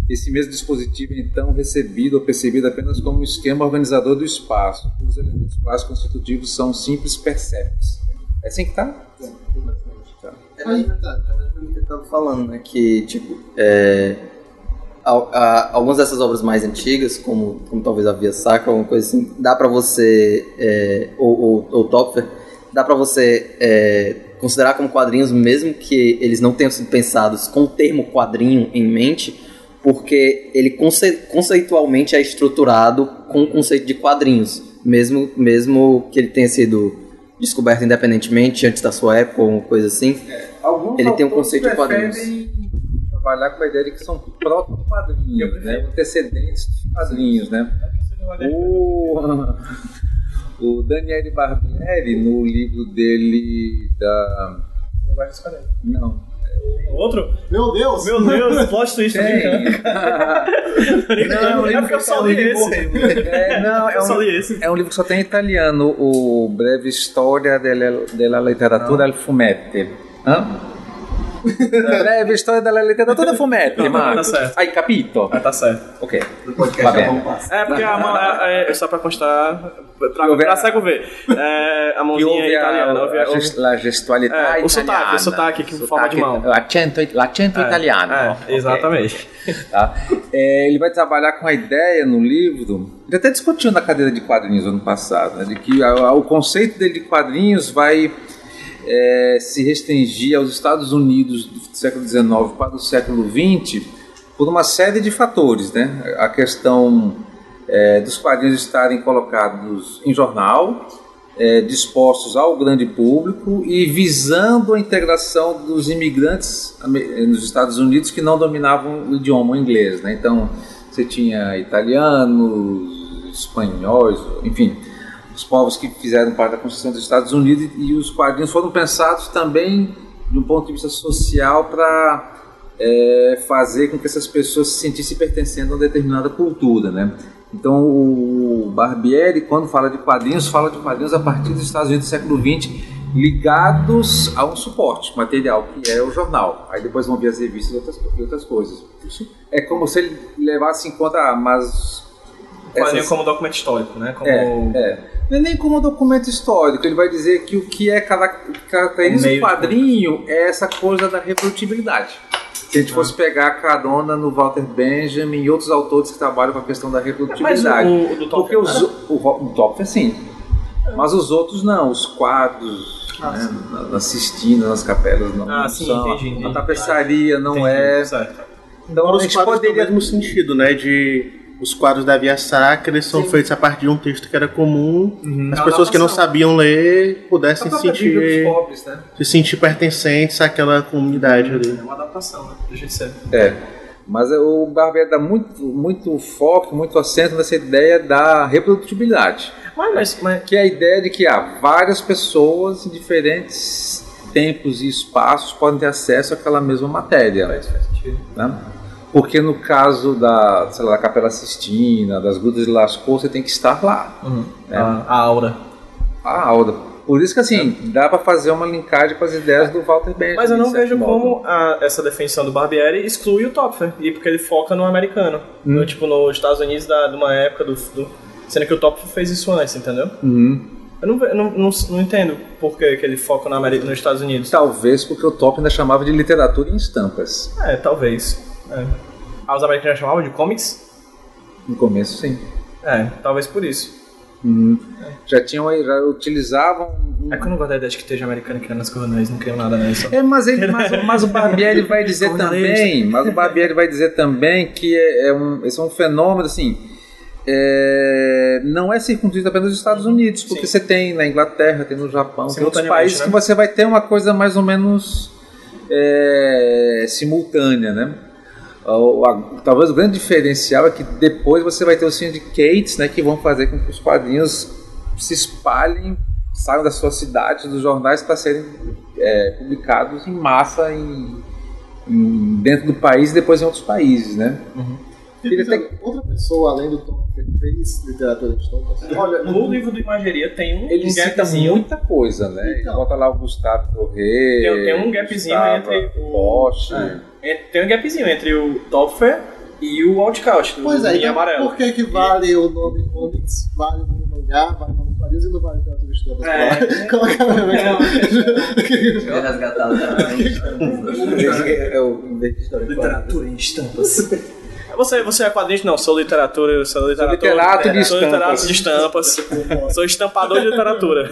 esse mesmo dispositivo é então recebido ou percebido apenas como um esquema organizador do espaço. Os elementos básicos constitutivos são simples percepts. É assim que está? É mais ou menos o que eu tava falando, né? Que, tipo, é, al- a- algumas dessas obras mais antigas, como, como talvez a Via Sacra, alguma coisa assim, dá pra você, é, ou, ou, ou Topfer, dá pra você é, considerar como quadrinhos, mesmo que eles não tenham sido pensados com o termo quadrinho em mente, porque ele conce- conceitualmente é estruturado com o conceito de quadrinhos, mesmo, mesmo que ele tenha sido descoberto independentemente antes da sua época ou coisa assim. Alguns Ele tem um conceito de quadrinhos. Trabalhar com a ideia de que são proto-quadrinhos, né? antecedentes dos quadrinhos. Né? O, o Daniele Barbieri, no livro dele da. Não. Outro? Meu Deus! Meu Deus, plot twist, tô Tem. brincando. Não, é porque eu só li esse. É, não, é Eu só um, li esse. é um livro que só tem em italiano, o Breve Storia della, della Letteratura al Fumetti. Hã? Breve Storia della Letteratura Fumetti, Não, tá certo. Hai capito? Ah, tá certo. Ok. No podcast Va é bene. passo. É, porque a mão, é, é, só pra constar, pra, pra cego ver, é, a mãozinha a, italiana. a, a- gest- la gestualità É, o sotaque, italiana. o sotaque que forma de mão. L'accento, l'accento É, italiano. É, Ok. exatamente. Tá? É, ele vai trabalhar com a ideia no livro. Ele até discutiu na cadeira de quadrinhos ano passado, né, de que a- a- o conceito dele de quadrinhos vai é, se restringir aos Estados Unidos do século XIX para o século XX por uma série de fatores, né? A questão é, dos quadrinhos estarem colocados em jornal, é, dispostos ao grande público e visando a integração dos imigrantes nos Estados Unidos que não dominavam o idioma inglês. Né? Então, você tinha italianos, espanhóis, enfim, os povos que fizeram parte da construção dos Estados Unidos e, e os quadrinhos foram pensados também de um ponto de vista social para é, fazer com que essas pessoas se sentissem pertencendo a uma determinada cultura, né? Então o Barbieri, quando fala de quadrinhos, fala de quadrinhos a partir dos Estados Unidos do século XX, ligados a um suporte material, que é o jornal. Aí depois vão vir as revistas e outras, outras coisas. É como se ele levasse em conta, ah, mas... Quadrinho essas- como documento histórico, né? Como... é, é. Não é nem como documento histórico, ele vai dizer que o que é carac- caracteriza O quadrinho é essa coisa da reprodutibilidade. Se a gente fosse pegar a carona no Walter Benjamin e outros autores que trabalham com a questão da Mas reprodutibilidade. o, o do Top Porque os, o, o, o Topfer sim. Mas os outros não, os quadros, né, na- nas cistinas, nas capelas não, Ah, sim, são. entendi, entendi. A tapeçaria não Entendi, é. Certo. Então a Agora os gente quadros poderia têm o mesmo sentido, né? De os quadros da Via Sacra são feitos a partir de um texto que era comum. As É uma pessoas que não sabiam ler pudessem a se sentir, pobres, né? se sentir pertencentes àquela comunidade ali. É uma adaptação, né? Ser. É. Mas o Barbieri dá muito, muito foco, muito acento nessa ideia da reprodutibilidade. Mas, mas, mas Que é a ideia de que há várias pessoas em diferentes tempos e espaços podem ter acesso àquela mesma matéria. faz, faz sentido. Né? Porque no caso da, sei lá, da Capela Sistina, das Grutas de Lascaux, você tem que estar lá. É. A, a aura. A aula. Por isso que assim, dá para fazer uma linkagem com as ideias do Walter Benjamin. Mas eu não vejo modo. como a- essa definição do Barbieri exclui o Topfer. E porque ele foca no americano. Hum. No, tipo, nos Estados Unidos, da, de uma época do, do- Sendo que o Topfer fez isso antes, entendeu? Uhum. Eu não, não, não, não entendo por que, que ele foca no Ameri- nos Estados Unidos. Talvez porque o Top ainda chamava de literatura em estampas. É, talvez. É. Ah, os americanos chamavam de comics? No começo, sim. É, talvez por isso. Uhum. Já tinham, já utilizavam. É que eu não gosto da ideia de que esteja americano criando as coronéis, não criam nada nisso. É, mas, ele, mas, mas o Barbieri vai dizer também, mas o Barbieri vai dizer também que é, é um, esse é um fenômeno assim. é, não é circunscrito apenas nos Estados Unidos, porque você tem na Inglaterra, tem no Japão, tem outros países né? que você vai ter uma coisa mais ou menos é, simultânea, né? A- talvez o grande diferencial é que depois você vai ter os syndicates, né, que vão fazer com que os quadrinhos se espalhem, saiam das suas cidades, dos jornais para serem é, publicados em massa em, em- dentro do país e depois em outros países, né? Outra pessoa, além do Tom, que fez literatura de história. Olha, no livro do Imageria tem um, Ele um cita gapzinho. muita coisa, né? Ele Então. bota lá o Gustavo Doré, Tem- tem um gapzinho Gustavo entre o- Roche, É. É, Tem um gapzinho entre o Topfer e o Outcast, Pois é, Linha então Amarela. por que que vale o nome comics, vale o nome mangá, vale o nome quadrinhos e não vale literatura de história? É. Coloca na minha Eu resgatado É o invés de história. Literatura em estampas. Você, você é quadrinho? Não, sou literatura, eu sou literatura. literato de sou literato de estampas. sou estampador de literatura.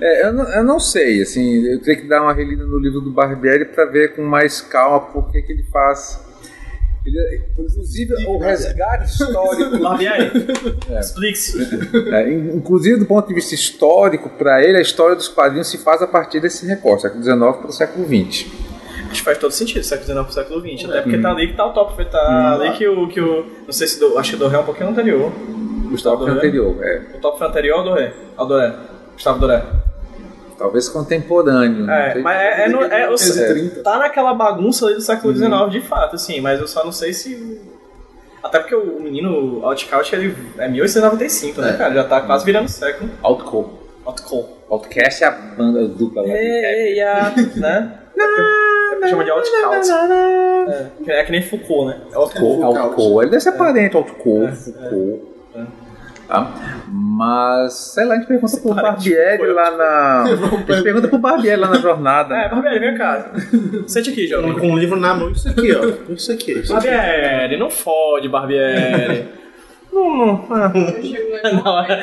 É, eu, não, eu não sei, assim, eu teria que dar uma relida no livro do Barbieri para ver com mais calma por que que ele faz. Ele- inclusive, o resgate histórico. Barbieri, explique-se. É, in- inclusive, do ponto de vista histórico, para ele, a história dos quadrinhos se faz a partir desse recorte, século XIX para o século XX. Acho que faz todo sentido, século XIX pro século XX. Até porque tá ali que tá o top, tá ali que o, que o. Não sei se do, acho que o Doré é um pouquinho anterior. Gustavo Doré. anterior, é. O top foi anterior ao Doré. Ao Doré. Gustavo Doré. Talvez contemporâneo. É, mas é, é, no- é, 1330. tá naquela bagunça ali do século XIX de fato, assim, mas eu só não sei se. Até porque o menino Outcast ele é 1895, né, cara? Já tá quase virando século. Outcast. Outcast. Outcast é a banda dupla lá rap. Ei, a, né? É chama de Outcast. É, que- é que nem Foucault, né? É Outcast. Outcast. Ele deve ser parente, Outcast, Foucault. Tá? Mas, sei lá, a gente pergunta pro Barbieri lá na. A gente pergunta pro Barbieri lá na jornada. É, Barbieri, vem cá. Sente aqui, jovem. Com o livro na mão, isso aqui, ó. Isso aqui. Isso aqui. Barbieri, não fode, Barbieri. Não, não. ah. Eu chego lá Não, é.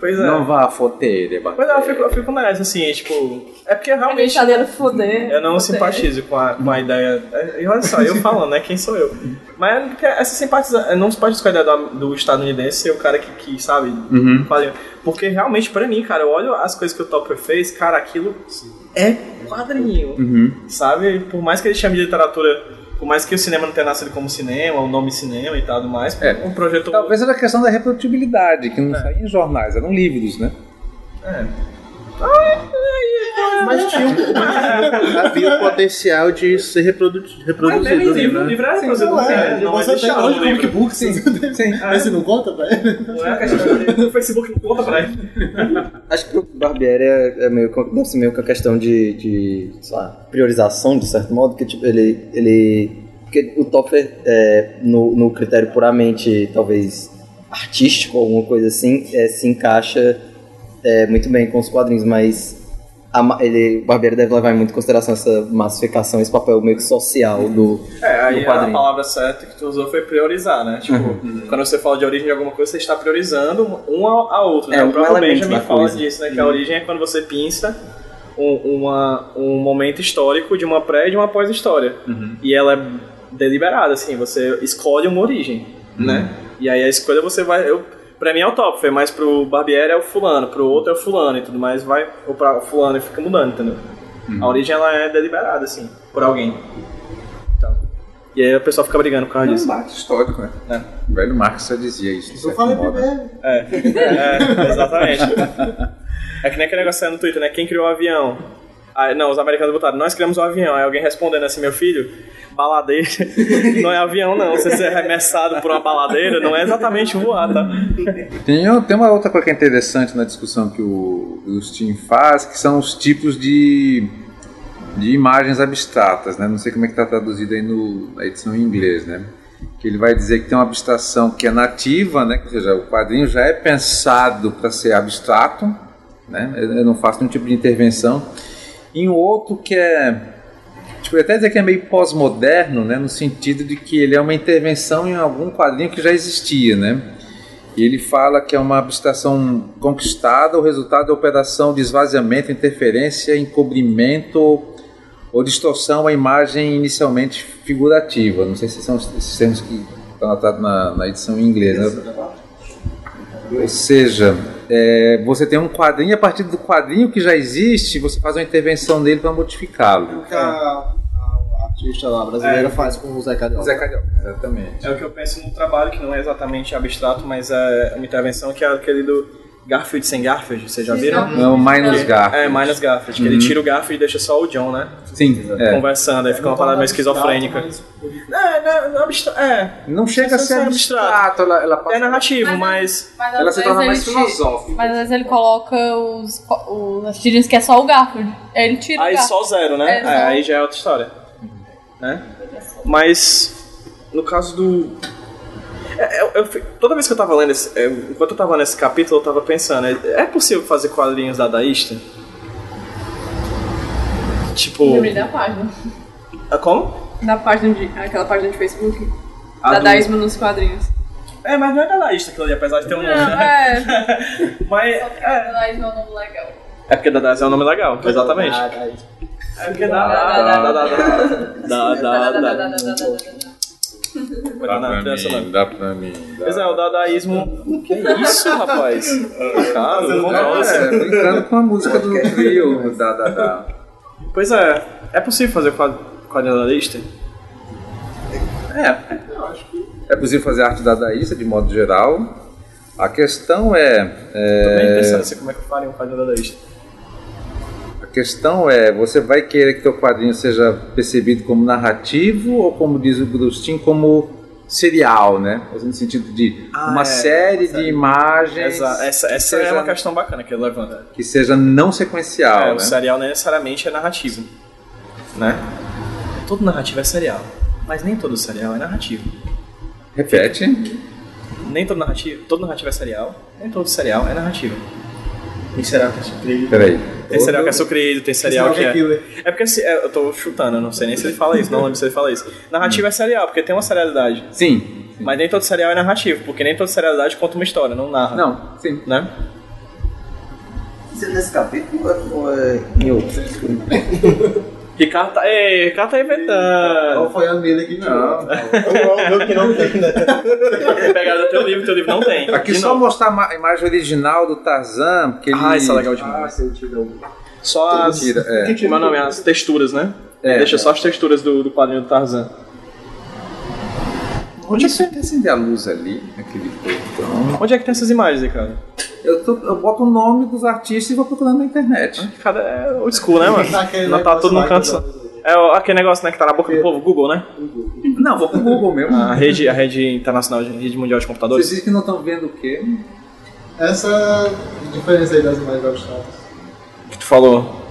Pois é. Não vá foteira, Mas Barbieri. eu fico, eu fico nessa, assim, tipo. É porque A realmente. deixadeira foder. Eu não foder. simpatizo com a, com a ideia. é, E olha só, eu falando, né? Quem sou eu? Mas é porque essa simpatiza, não simpatizo com a ideia do, do estadunidense ser o cara que, que sabe, quadrinho. Porque realmente, pra mim, cara, eu olho as coisas que o Topper fez, cara, aquilo é quadrinho. Sabe? Por mais que ele chame de literatura, por mais que o cinema não tenha nascido como cinema, o nome cinema e tal, do mais, É. um projeto. Talvez era a questão da reprodutibilidade, que não saía em jornais, eram livros, né? É. Mas tinha um- havia o potencial de ser reprodu Mas mesmo reproduzido em ali, livro, né? livro era produzido é. não Você tem hoje comic book, sim. sim. Mas se não conta, velho. Não é. O Facebook não conta pra ele. Acho que o Barbieri é, é meio, com- deve ser meio com a questão de, de sei lá, priorização, de certo modo, que tipo, ele, ele... Porque o Topfer, é, no, no critério puramente, talvez, artístico, alguma coisa assim, é, se encaixa é, muito bem com os quadrinhos, mas a ele, o Barbieri deve levar muito em consideração essa massificação, esse papel meio que social do, É, aí do a quadrinho. palavra certa que tu usou foi priorizar, né? Tipo, Uhum. quando você fala de origem de alguma coisa, você está priorizando um a, a outro, né? É, o um próprio elemento Benjamin fala coisa. disso, né? Que a origem é quando você pinça um, uma, um momento histórico de uma pré e de uma pós-história. E ela é deliberada, assim, você escolhe uma origem, né? E aí a escolha você vai... Eu, pra mim é o top, foi mais pro Barbieri é o fulano, pro outro é o fulano e tudo mais, vai... Ou pra fulano e fica mudando, entendeu? A origem, ela é deliberada, assim, por alguém. Então, e aí o pessoal fica brigando por causa É um disso. debate histórico, né? É. O velho Marx já dizia isso. Eu falei primeiro. É, é, exatamente. É que nem aquele negócio no Twitter, né? Quem criou o avião? Aí, não, os americanos botaram, nós criamos o avião. Aí alguém respondendo assim, meu filho, baladeira não é avião não. Você ser arremessado por uma baladeira não é exatamente voar, tá? Tem, tem uma outra coisa que é interessante na discussão que o, o Steam faz, que são os tipos de, de imagens abstratas, né? Não sei como é que está traduzido aí no, na edição em inglês, né? Que ele vai dizer que tem uma abstração que é nativa, né? Ou seja, o quadrinho já é pensado para ser abstrato, né? Eu não faço nenhum tipo de intervenção. E um outro que é Tipo, até dizer que é meio pós-moderno, né, no sentido de que ele é uma intervenção em algum quadrinho que já existia, né? E ele fala que é uma abstração conquistada, o resultado da operação de esvaziamento, interferência, encobrimento ou distorção à imagem inicialmente figurativa. Não sei se são esses termos que estão na, na edição em inglês, né? Ou seja, é, você tem um quadrinho, e a partir do quadrinho que já existe, você faz uma intervenção nele para modificá-lo. O que a, a- a artista lá brasileira faz com o Zé Carioca. Zé Carioca, exatamente. É o que eu penso no trabalho, que não é exatamente abstrato, mas é uma intervenção que é aquele do Garfield sem Garfield, vocês já viram? Não, Minus Garfield. É, Minus Garfield, que ele tira o Garfield e deixa só o John, né? Sim, é. Conversando, aí fica uma parada meio esquizofrênica. É, não, não, abstra- é, Não chega a ser é abstrato, ela, ela passa- é narrativo, Mas- mas Mas às ela se vezes torna ele mais filosófica. Mas às vezes ele coloca os, os as tirinhas que é só o Garfield. Aí ele tira o Aí só zero, né? É, É, aí já é outra história. Né? Mas no caso do. É, eu- eu toda vez que eu tava lendo esse. é, enquanto eu tava lendo esse capítulo, eu tava pensando, é, é possível fazer quadrinhos dadaísta? Tipo. Lembrei da página. é, Como? Da página de. aquela página de Facebook. A do- Dadaísmo nos quadrinhos. É, mas não é dadaísta aquilo ali, apesar de ter um nome. Não, é. mas. É, Dadaísmo é um nome legal. é porque dadaísta é um nome legal, exatamente. É porque dá. Dá, dá, dá, dá. Dá, dá, dá. Dá pra criança mim, dá pra mim. dá. Pois é, o dadaísmo. Que isso, rapaz? Cara, É, brincando com a música do trio da, da, da. Pois é, é possível fazer quad- quadrinho dadaísta? É. É possível fazer arte dadaísta de modo geral. A questão é. Tô bem é interessado assim, como é que eu faria um quadrinho dadaísta. a questão é, você vai querer que teu quadrinho seja percebido como narrativo ou como diz o Brustin, como serial, né? No sentido de Ah, uma é, série série. de imagens Essa, essa, essa é seja, uma questão bacana que ele levanta. que seja não sequencial, É, né? o serial não necessariamente é narrativo, né? Todo narrativo é serial, mas nem todo serial é narrativo. Repete. Nem todo narrativo, todo narrativo é serial, nem todo serial é narrativo. Tem serial que é surpresa. Peraí. Tem serial que é sucrível, tem serial que é... killer. É porque é, eu tô chutando, eu não sei nem se ele fala isso, não lembro se ele fala isso. Narrativo é serial, porque tem uma serialidade. Sim. Mas nem todo serial é narrativo, porque nem toda serialidade conta uma história, não narra. Não, sim. Né? Isso é nesse capítulo ou é em outro? Ricardo tá, ei, Ricardo tá inventando. Qual foi a mesa que tirou? O meu que não tem, né? Pegaram teu livro, teu livro não tem. Aqui De só novo. mostrar a ma- a imagem original do Tarzan, que ele Ah, isso é legal Ah, demais. se eu tiver um. Só as. Tira, é. Como é o nome? As texturas, né? É. Deixa só as texturas do, do quadrinho do Tarzan. Onde é que você quer acender a luz ali? Aquele. Onde é que tem essas imagens, Ricardo? Eu, tô- eu boto o nome dos artistas e vou procurando na internet. Cada é old school, né, mano? Não tá todo que cansado. eu- É o- aquele negócio né, que tá na boca do povo, Google, né? Não, vou pro Google mesmo. A rede, a rede internacional, de rede mundial de Vocês computadores. dizem que não estão vendo o quê? Essa diferença aí das imagens abstratas. Que tu falou.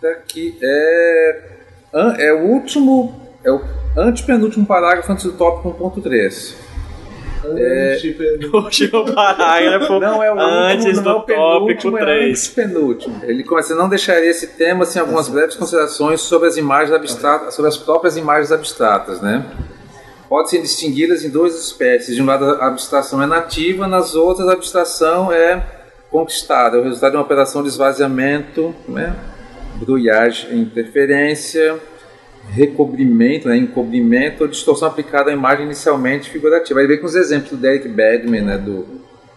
Tá aqui. É, é o último. É o antepenúltimo parágrafo antes do tópico 1.3. É... Tipo, Puxa o parágrafo Não, é o antes último, não é do o penúltimo, tópico é o 3. penúltimo. Ele começa, não deixaria esse tema sem algumas breves considerações sobre as imagens abstratas, sobre as próprias imagens abstratas, né? Pode-se distingui-las em duas espécies. De um lado, a abstração é nativa, nas outras, a abstração é conquistada. É o resultado de uma operação de esvaziamento, né? brouillage, interferência, recobrimento, né? encobrimento ou distorção aplicada à imagem inicialmente figurativa. Aí vem com os exemplos do Derek Badman, né? do...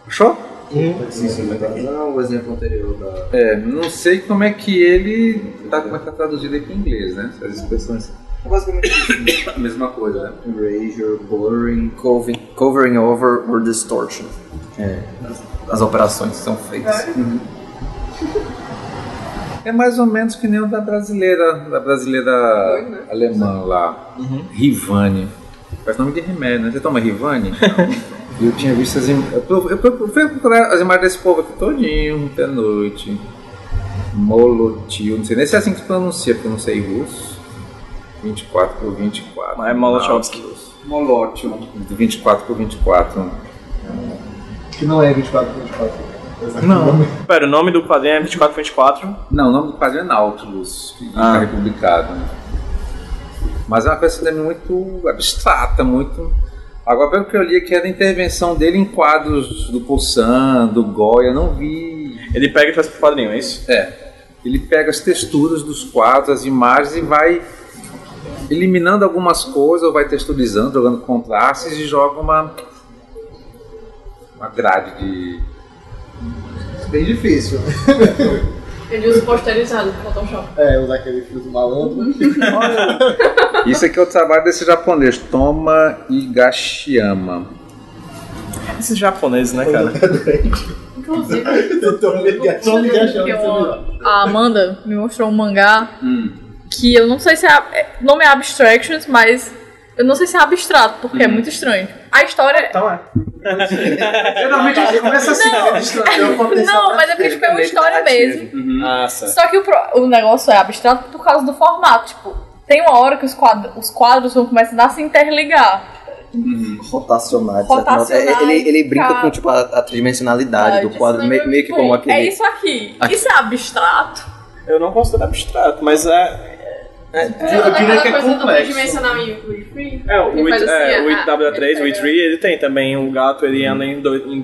Achou? Sim, sim, mas não o exemplo anterior da. É, não sei como é que ele tá, como é que tá traduzido aqui em inglês, né? As expressões. Basicamente isso. A mesma coisa, né? Erasure, blurring, covering, covering over or distortion. É, as, as operações que são feitas. É mais ou menos que nem o da brasileira, da brasileira Doido, né? alemã lá, Rivane. Faz nome de remédio, né? Você toma Rivane? Eu tinha visto as imagens. Eu, fui procurar as imagens desse povo aqui todinho, até noite. Molotil, não sei nem se é assim que se pronuncia, porque eu não sei russo. 24 por 24. Mas é. Molotov. De 24 por 24. que não é 24 por 24. Não. Pera, o nome do quadrinho é 2424. Não, o nome do quadrinho é Nautilus, que Ah. está republicado. né? Mas é uma coisa também muito abstrata, muito. Agora, pelo que eu li, que era a intervenção dele em quadros do Poussin, do Goya, não vi. Ele pega e traz pro quadrinho, é isso? É. Ele pega as texturas dos quadros, as imagens e vai eliminando algumas coisas, ou vai texturizando, jogando contrastes e joga uma. uma grade de. Bem difícil. Ele usa posterizado no Photoshop. É, usar aquele filtro malandro. Isso aqui é o trabalho desse japonês, Toma Higashiyama. Esses japoneses, né, cara? Inclusive, Porque achando eu- a Amanda me mostrou um mangá Hum. que eu não sei se é. é- O nome é Abstractions, mas eu não sei se é abstrato, porque é muito estranho. A história. Então é. Geralmente a gente começa assim, Não, mas é porque tipo, é uma história mesmo. Ah, certo. Só que o, pro- o negócio é abstrato por causa do formato. Tipo, tem uma hora que os quadros, os quadros vão começar a se interligar. Certa Rotacionar. É, Ele, ele brinca cara. com tipo, a, a tridimensionalidade do quadro, meio, meio que como aquele. É isso aqui. Aqui. Isso é abstrato? Eu não considero abstrato, mas é. Eu diria que é complexo. tridimensional em Wii Free. É, o It, assim, é, o a- It W3, o It 3, ele tem também o gato, ele anda em, dois- em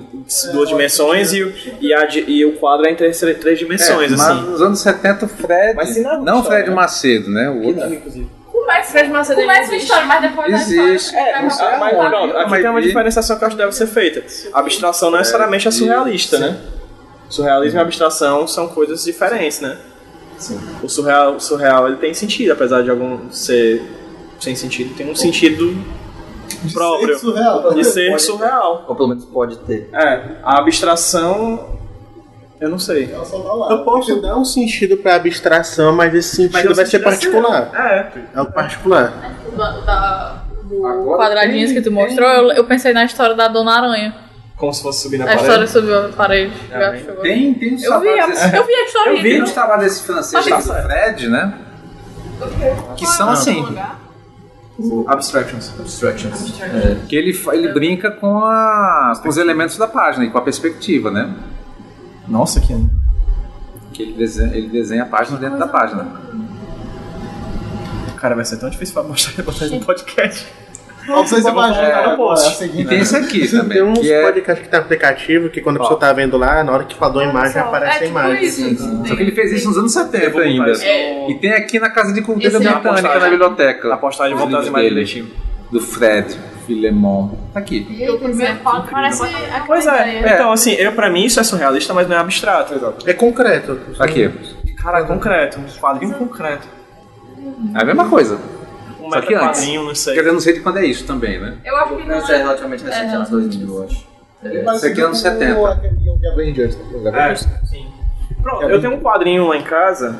duas dimensões e, o- e, a e o quadro é em três, três dimensões, É, mas assim. nos anos 70 o Fred. Mas se não, não o Fred né? Macedo, né? O outro. Começa, Fred Macedo começa a existe. história, mas depois Existe. a história. não sei Ah, mas, pronto, aqui Mas tem uma e- diferenciação que eu acho que deve ser feita. A abstração não necessariamente é surrealista, né? Surrealismo e abstração são coisas diferentes, né? O surreal, o surreal ele tem sentido, apesar de algum ser sem sentido, tem um sentido próprio Ser surreal. de ser Pode- surreal. Ou pelo menos pode ter. É, a abstração, eu não sei. Ela só tá lá. Eu posso dar um sentido pra abstração, mas esse sentido Mas vai ser sentido é particular. É, É o particular. O da, da- do Agora quadradinhos tem- que tu mostrou, eu, eu pensei na história da Dona Aranha. Como se fosse subir na A história parede. sobre a parede. É, Já bem- chegou. Tem, tem uns Eu vi, eu vi a história. Eu vi, uns trabalhos desse francês Tá aqui do Fred, né? Que são assim, Abstractions. Abstractions. que ele, ele brinca com, a, com os elementos da página e com a perspectiva, né? Nossa, que... Que ele desenha, ele desenha a página dentro da página. Cara, vai ser tão difícil pra mostrar botar no podcast. Ó, vocês imaginam colocar no agora, post. a seguinte- E tem esse aqui Tem também, uns que é, podcasts que tem aplicativo que quando a pessoa tá vendo lá, na hora que falou a imagem, aparece a tipo imagem. isso. só que ele fez isso nos anos 70 ainda. É. E tem aqui na Casa de Cultura é a Britânica, postagem. na biblioteca. Na postagem Os botar as imagens dele, direitinho. Do Fred Filemon. Tá aqui. O primeiro quadro parece aquela Pois é, então assim, eu pra mim isso é surrealista, mas não é abstrato. É concreto. Aqui. Cara, concreto, um quadrinho concreto. É a mesma coisa. Um Só que antes. quadrinho, não sei. Quer dizer, eu não sei de quando é isso também, né? Eu acho que não Isso é é. relativamente recente, anos 2000, eu acho. Esse aqui é anos 70. O Young Avengers. Young É, sim. Pronto, eu tenho um quadrinho lá em casa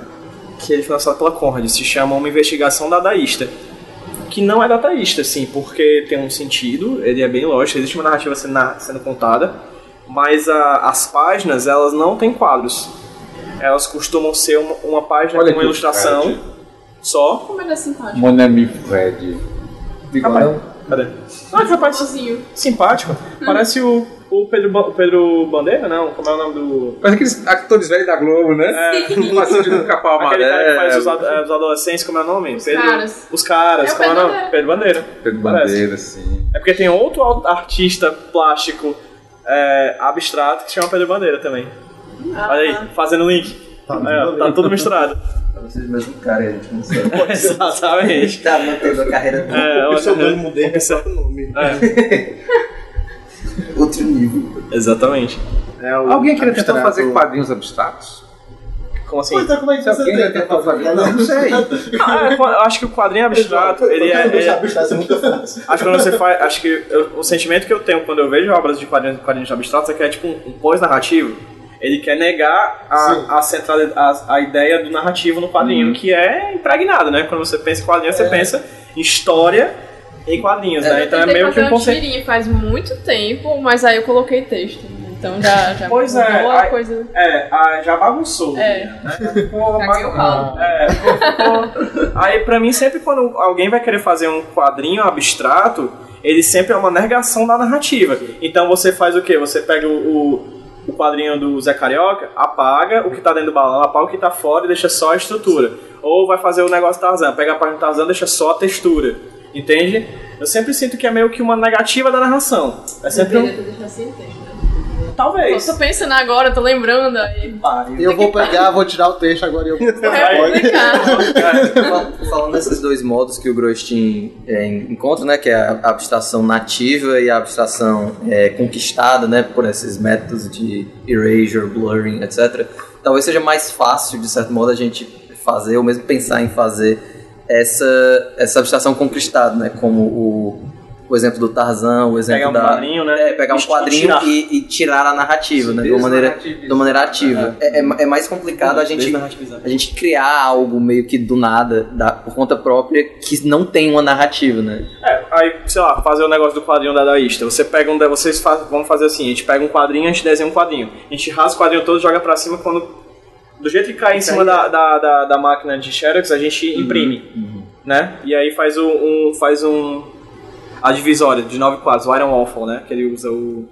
que ele foi lançado pela Conrad, se chama Uma Investigação Dadaísta. Que não é dadaísta, sim, porque tem um sentido, ele é bem lógico, existe uma narrativa sendo, sendo contada, mas a- as páginas, elas não têm quadros. Elas costumam ser uma, uma página Olha com uma ilustração. Só. Como ele é simpático. Mon ami Fred. Rapaz, cadê? Ah, que rapaz Sozinho. simpático. Parece o, o, Pedro, Ba- o Pedro Bandeira, não? Como é o nome do. Mas aqueles atores velhos da Globo, né? É, Facinho de capau Aquele cara que faz os, amarelo. ad- os adolescentes, como é o nome? Os caras. Os caras, É o como é o Pedro nome? Bandeira. Pedro Bandeira. Pedro Parece. Bandeira, sim. É porque tem outro au- artista plástico é, abstrato que se chama Pedro Bandeira também. Olha aí, fazendo link. É, tá tudo misturado. Talvez seja o mesmo cara, a gente não sabe. Exatamente. tá mantendo a carreira dele. É, O seu olha- nome mudei pro próprio nome. é, Outro nível. exatamente. É o Alguém aqui já tentou abstrato- fazer quadrinhos abstratos? Como assim? É, como é que você Alguém já tentou fazer? fazer? Não, não sei. Ah, é, eu acho que o quadrinho abstrato, ele é. ele é- abstrato é muito fácil. Acho que quando você faz. Acho que eu- o sentimento que eu tenho quando eu vejo obras de quadrinhos, quadrinhos abstratos é que é tipo um, um pós-narrativo. Ele quer negar a, a, centralidade- a, a ideia do narrativo no quadrinho, que é impregnado, né? Quando você pensa em quadrinho, você pensa em história em quadrinhos, né? Eu Então é meio que um conceito. tirinha faz muito tempo, mas aí eu coloquei texto. Então já, já Pois mudou é, a aí- coisa. É, ah, já bagunçou. É. Né? Ralo. É, ficou- Aí, pra mim, sempre quando alguém vai querer fazer um quadrinho abstrato, ele sempre é uma negação da narrativa. Então você faz o quê? Você pega o, o, o quadrinho do Zé Carioca, apaga o que tá dentro do balão, apaga o que tá fora e deixa só a estrutura. Ou vai fazer o negócio Tarzan, pega a página do Tarzan e deixa só a textura. Entende? Eu sempre sinto que é meio que uma negativa da narração. É sempre um... Deveria Talvez. Eu tô pensando agora, tô lembrando aí. Eu vou pegar, vou tirar o texto agora e eu É complicado. Fal- Falando desses dois modos que o Grostin é, encontra, né, que é a abstração nativa e a abstração é, conquistada, né, por esses métodos de erasure, blurring, etc. Talvez seja mais fácil, de certo modo, a gente fazer ou mesmo pensar em fazer essa essa abstração conquistada, né, como o o exemplo do Tarzan, o exemplo Pegar um da quadrinho, né? é, pegar um quadrinho tirar. e, e tirar a narrativa, né, de uma maneira de uma maneira ativa. É, é, é mais complicado a gente a gente criar algo meio que do nada, da, por conta própria, que não tem uma narrativa, né? É, aí, sei lá, fazer o negócio do quadrinho dadaísta. Você pega um. Vocês faz, vamos fazer assim: a gente pega um quadrinho, a gente desenha um quadrinho. A gente rasga o quadrinho todo, joga pra cima quando. Do jeito que cai em cima da, da, da, da máquina de Xerox, a gente imprime. Né? E aí faz um. um- faz um. A divisória de nove quadros, o Iron Waffle, né? Que ele usa o.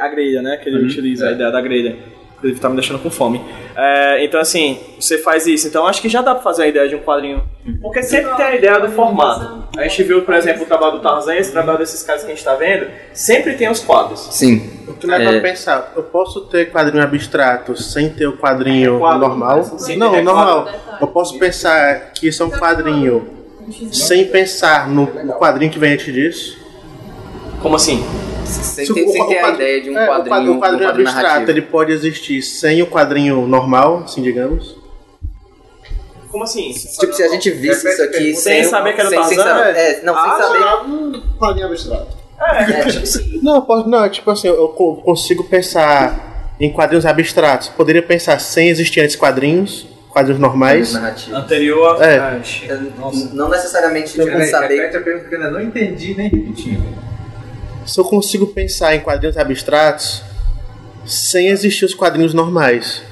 A grelha, né? Que ele utiliza, a ideia da grelha. Inclusive tá me deixando com fome. É, então, assim, você faz isso. Então, acho que já dá pra fazer a ideia de um quadrinho. Porque sempre tem a ideia do formato. A gente viu, por exemplo, o trabalho do Tarzan, esse trabalho desses caras que a gente tá vendo, sempre tem os quadros. Sim. O que leva É. a pensar, eu posso ter quadrinho abstrato sem ter o quadrinho Requadro, normal? sem ter Não, normal. Eu posso pensar que isso é um quadrinho sem pensar no, no quadrinho que vem antes disso? Como assim? Sem, Se ter, o- sem ter a ideia de um é, quadrinho, o quadrinho um quadrinho abstrato narrativo. ele pode existir sem o quadrinho normal, assim digamos? Como assim? Tipo, se a gente visse isso aqui Sem saber que era o sem, sem Tarzan? saber, é, não, Ah, sem saber. Jogava um quadrinho abstrato. É, tipo assim, Não, pode- não, tipo assim, eu co- consigo pensar em quadrinhos abstratos. Poderia pensar sem existir antes quadrinhos, quadrinhos normais. narrativa. Anterior a. É. Ah. Não necessariamente tipo, Peraí, saber. repete a pergunta que eu ainda não entendi nem repetindo. Se eu consigo pensar em quadrinhos abstratos sem existir os quadrinhos normais.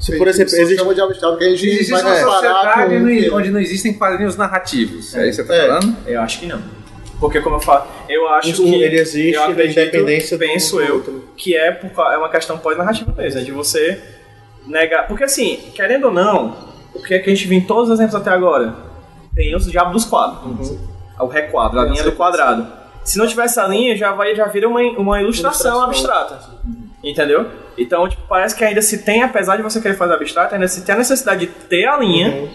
Se, por exemplo, existe. chama de abstrato, porque a gente Existe vai uma sociedade com... no- onde não existem quadrinhos narrativos. É, isso que você tá É. falando? Eu acho que não. Porque, como eu falo, eu acho Um- que. ele existe eu na acredito, independência penso do eu, outro. que é, por, é uma questão pós-narrativa mesmo, é de você negar. Porque, assim, querendo ou não, o que, é que a gente viu em todos os exemplos até agora? Tem os diabos dos quadros. O requadro, a linha do quadrado. Se não tivesse a linha, já, vai, já vira uma, uma ilustração, abstrata. Entendeu? Então, tipo, parece que ainda se tem, apesar de você querer fazer abstrato, ainda se tem a necessidade de ter a linha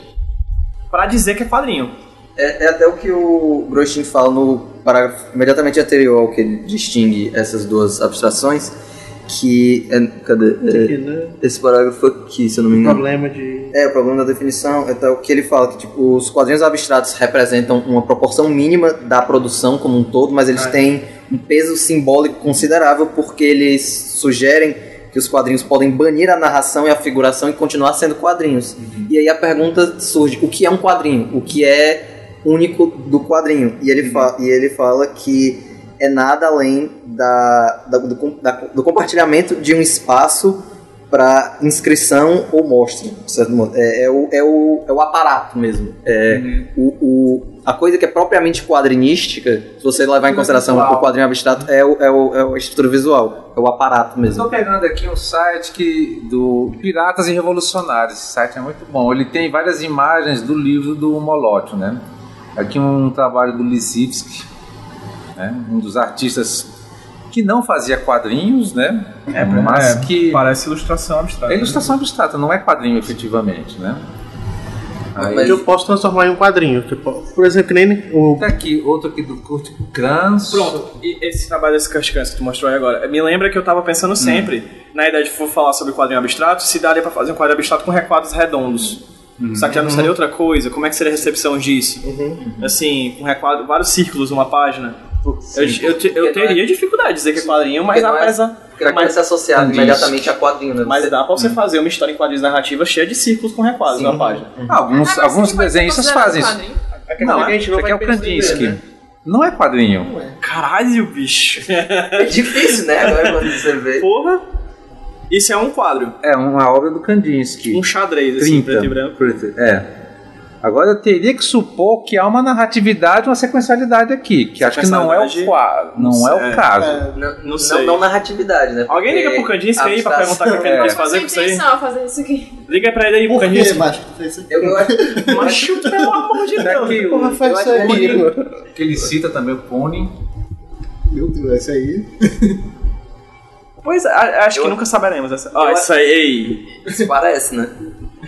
pra dizer que é quadrinho. É, é até o que o Grostin fala no parágrafo imediatamente anterior ao que ele distingue essas duas abstrações, que é, cadê? É, né? esse parágrafo aqui, se eu não me engano. Problema de. É, o problema da definição é tal que ele fala que tipo, os quadrinhos abstratos representam uma proporção mínima da produção como um todo, mas eles têm um peso simbólico considerável porque eles sugerem que os quadrinhos podem banir a narração e a figuração e continuar sendo quadrinhos. E aí a pergunta surge: o que é um quadrinho? O que é único do quadrinho? E ele, fa e ele fala que é nada além da, da- do, da- do compartilhamento de um espaço para inscrição ou mostra, certo modo. É, é o, é, o, é o aparato mesmo. É o, o- a coisa que é propriamente quadrinística, se você levar em consideração o quadrinho abstrato, é, o, é, o, é a estrutura visual, é o aparato mesmo. Estou pegando aqui um site que, do Piratas e Revolucionários. Esse site é muito bom. Ele tem várias imagens do livro do Moloch, né? Aqui um trabalho do Lisivsky, né? um dos artistas que não fazia quadrinhos, né? mas que Parece ilustração abstrata. é ilustração abstrata, não é quadrinho efetivamente, né? Aí, Mas- eu posso transformar em um quadrinho. Tipo, por exemplo, nem o. tá aqui outro aqui do Kurt Kranz. Pronto, e esse trabalho desse Kurt Kranz que tu mostrou aí agora, me lembra que eu tava pensando sempre, na ideia de for falar sobre quadrinho abstrato, se daria pra fazer um quadrinho abstrato com requadros redondos. Só que já não seria outra coisa? Como é que seria a recepção disso? Assim, com requadro, vários círculos numa página. Eu, eu, eu não teria dificuldade de dizer que é quadrinho, mas não é- não pode ser associado imediatamente a quadrinho, né? Mas dá pra você fazer uma história em quadrinhos narrativa cheia de círculos com requadros numa página. Alguns, Ah, mas alguns pode ser desenhistas considerado fazem isso. quadrinho? Não, a gente não isso aqui é o Kandinsky. né? Não é quadrinho. Caralho, bicho. É difícil, né? Agora quando você vê. Porra. Isso é um quadro. É uma obra do Kandinsky. Um xadrez, assim, 30. preto e branco. Preto- É. Agora eu teria que supor que há uma narratividade, uma sequencialidade aqui, que acho que não é o quadro, não é, É. o caso. Não, Não não, sei. não narratividade, né? Alguém liga pro Kandinsky aí pra perguntar o que ele É. quis Qual fazer com isso aí? fazer isso aqui? Liga pra ele aí, pro Kandinsky. Eu, eu, acho- Macho, pelo amor de Deus. O- Porra, faz isso aí, que- que ele cita também o Pony. Meu Deus, esse aí. Pois é, acho que Eu- nunca saberemos essa. Ó, Eu- isso aí. Isso parece, né?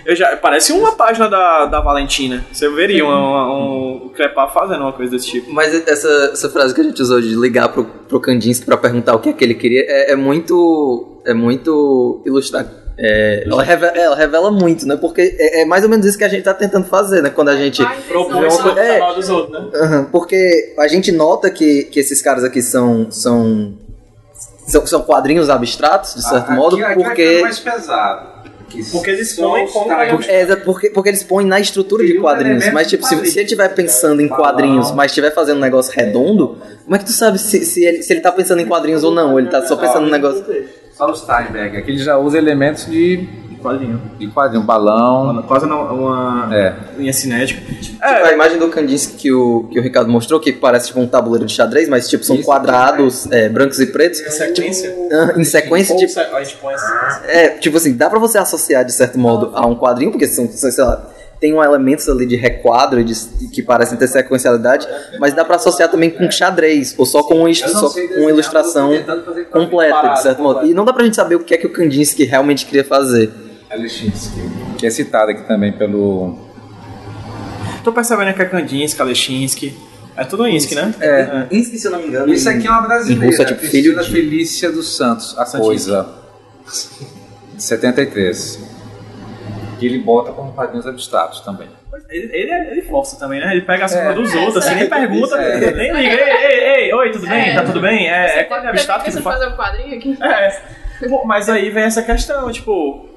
Eu já, parece uma página da, da Valentina. Você veria um, um, um Crepar fazendo uma coisa desse tipo. Mas essa, essa frase que a gente usou de ligar pro, pro Kandinsky pra perguntar o que é que ele queria é, é muito. É muito ilustrar. É, ela, revela, ela revela muito, né? Porque é, é mais ou menos isso que a gente tá tentando fazer, né? Quando a gente. Propõe É. mal dos outros, né? Porque a gente nota que, que esses caras aqui são. são são, são quadrinhos abstratos, de certo Ah, modo, aqui- aqui porque. é mais pesado. Porque eles põem como É, exato, porque, porque eles põem na estrutura de Tem um quadrinhos. elemento Mas, tipo, se, se ele estiver pensando em quadrinhos, mas estiver fazendo um negócio redondo, como é que tu sabe se, se, ele, se ele tá pensando em quadrinhos ou não? Ou ele tá só pensando no negócio. Só o Steinberg. Aqui ele já usa elementos de, Quadrinho. de quadrinho, balão. Quase uma, uma É. linha cinética. Tipo, a imagem do Kandinsky que o, que o Ricardo mostrou, que parece tipo um tabuleiro de xadrez, mas tipo são Isso, quadrados é, brancos e pretos. Sequência. ah, Em sequência de. A gente põe assim. É, tipo assim, dá pra você associar de certo modo a um quadrinho, porque são, são, sei lá, tem um elementos ali de requadro de, que parecem ter sequencialidade, mas dá pra associar também com xadrez, ou só com, só com desenhar, ilustração completa, de certo modo. E não dá pra gente saber o que é que o Kandinsky realmente queria fazer. Alechinsky, que é citado aqui também pelo. Tô percebendo que é Kandinsky, Alechinsky. É tudo Insky, né? É. Insky, se eu não me engano. Isso aqui é uma brasileira. É tipo filho Cristina de- Felícia dos Santos, a Santíssimo. coisa. De 73. que ele bota como quadrinhos abstratos também. Ele, ele, ele força também, né? Ele pega as É. coisas dos outros, assim, nem pergunta, É. nem liga. Ei, ei, ei, oi, tudo bem? Tá tudo bem? É, é quadrinho abstrato que Você faz. fazer um quadrinho aqui? É. Pô, Mas aí vem essa questão, tipo,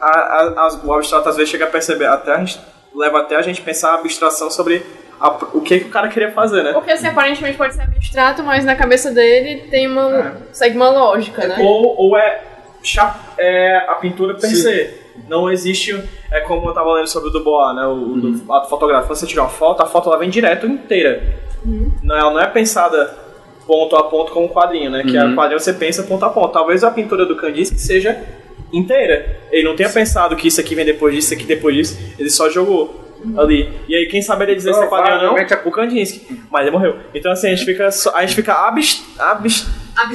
a, a- as- o abstrato às vezes chega a perceber, até a gente, leva até a gente pensar a abstração sobre a- o que, que o cara queria fazer, né? Porque assim, aparentemente pode ser abstrato, mas na cabeça dele tem uma. segue uma lógica, né? Ou, ou é, é a pintura per se. Não existe, é como eu tava lendo sobre o Dubois, né? O, o do ato fotográfico. Quando você tira uma foto, a foto ela vem direto inteira. Não, ela não é pensada ponto a ponto como um quadrinho, né? Que a quadrinho você pensa ponto a ponto. Talvez a pintura do Kandinsky seja inteira. Ele não tenha pensado que isso aqui vem depois disso, isso aqui depois disso. Ele só jogou ali. E aí quem saberia dizer se é quadrinho ou não? Provavelmente O Kandinsky. Mas ele morreu. Então assim, a gente fica, a gente fica abst, abst,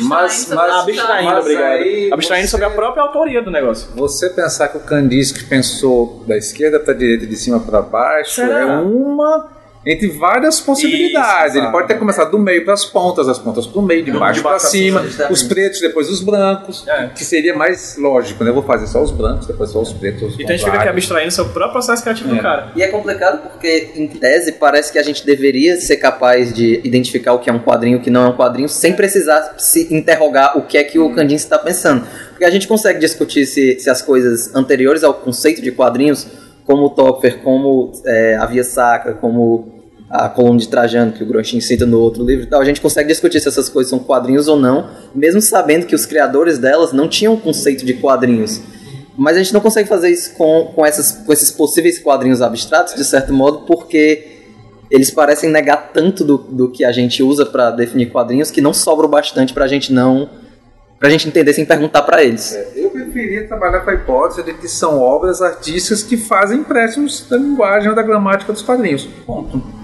Mas- mas- abstraindo, Mas obrigado. abstraindo você- sobre a própria autoria do negócio. Você pensar que o Kandinsky pensou da esquerda para a direita, de cima para baixo, Será? é uma entre várias possibilidades. Isso, Ele pode ter começado do meio para as pontas, as pontas para o meio, de baixo para baixo pra cima, os pretos depois os brancos, É. que seria mais lógico, né? Eu vou fazer só os brancos, depois só os pretos. Os Então a gente fica aqui abstraindo seu próprio processo criativo do É. cara. E é complicado porque, em tese, parece que a gente deveria ser capaz de identificar o que é um quadrinho e o que não é um quadrinho sem precisar se interrogar o que é que o Kandinsky está pensando. Porque a gente consegue discutir se, se as coisas anteriores ao conceito de quadrinhos, como o Topfer, como é, a Via Sacra, como a coluna de Trajano, que o Groshin cita no outro livro e tal, a gente consegue discutir se essas coisas são quadrinhos ou não, mesmo sabendo que os criadores delas não tinham um conceito de quadrinhos. Mas a gente não consegue fazer isso com, com, essas, com esses possíveis quadrinhos abstratos, de certo modo, porque eles parecem negar tanto do, do que a gente usa para definir quadrinhos que não sobra o bastante pra gente não. pra gente entender sem perguntar pra eles. Eu preferia trabalhar com a hipótese de que são obras artísticas que fazem empréstimos da linguagem ou da gramática dos quadrinhos. Ponto.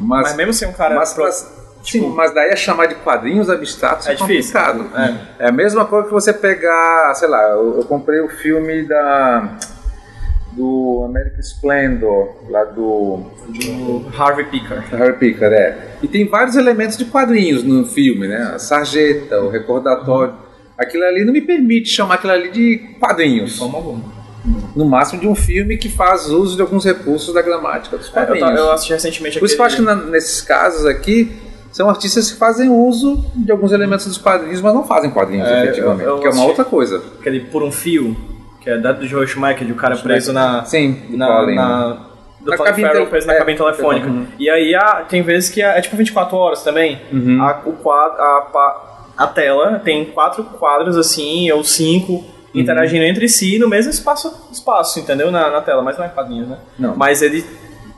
Mas, Mas mesmo sem um cara. mas, pro- mas- sim, mas daí é chamar de quadrinhos abstratos É é, difícil. complicado. É. É a mesma coisa que você pegar, sei lá, eu, eu comprei o filme da do American Splendor, lá do do Harvey Picker. Harry Picker, é. E tem vários elementos de quadrinhos no filme, né? A sarjeta, o recordatório. Aquilo ali não me permite chamar aquilo ali de quadrinhos. Forma alguma. No máximo de um filme que faz uso de alguns recursos da gramática dos É, Eu, quadrinhos. eu assisti recentemente Por isso que eu acho que aquele- na- nesses casos aqui são artistas que fazem uso de alguns elementos dos quadrinhos, mas não fazem quadrinhos É, efetivamente, eu- eu que é uma outra coisa. aquele Por um Fio, que é da do Joel Schumacher, de um cara preso na. Sim, na, né? do Na Colin cabine Farrell preso na é, cabine telefônica. uhum. E aí a- tem vezes que é, é tipo 24 horas também. Uhum. A, o quadro, a, pa- a tela tem quatro quadros assim, ou cinco. Interagindo entre si no mesmo espaço, espaço entendeu? Na, na tela, mas não é quadrinhos, né? Não. Mas ele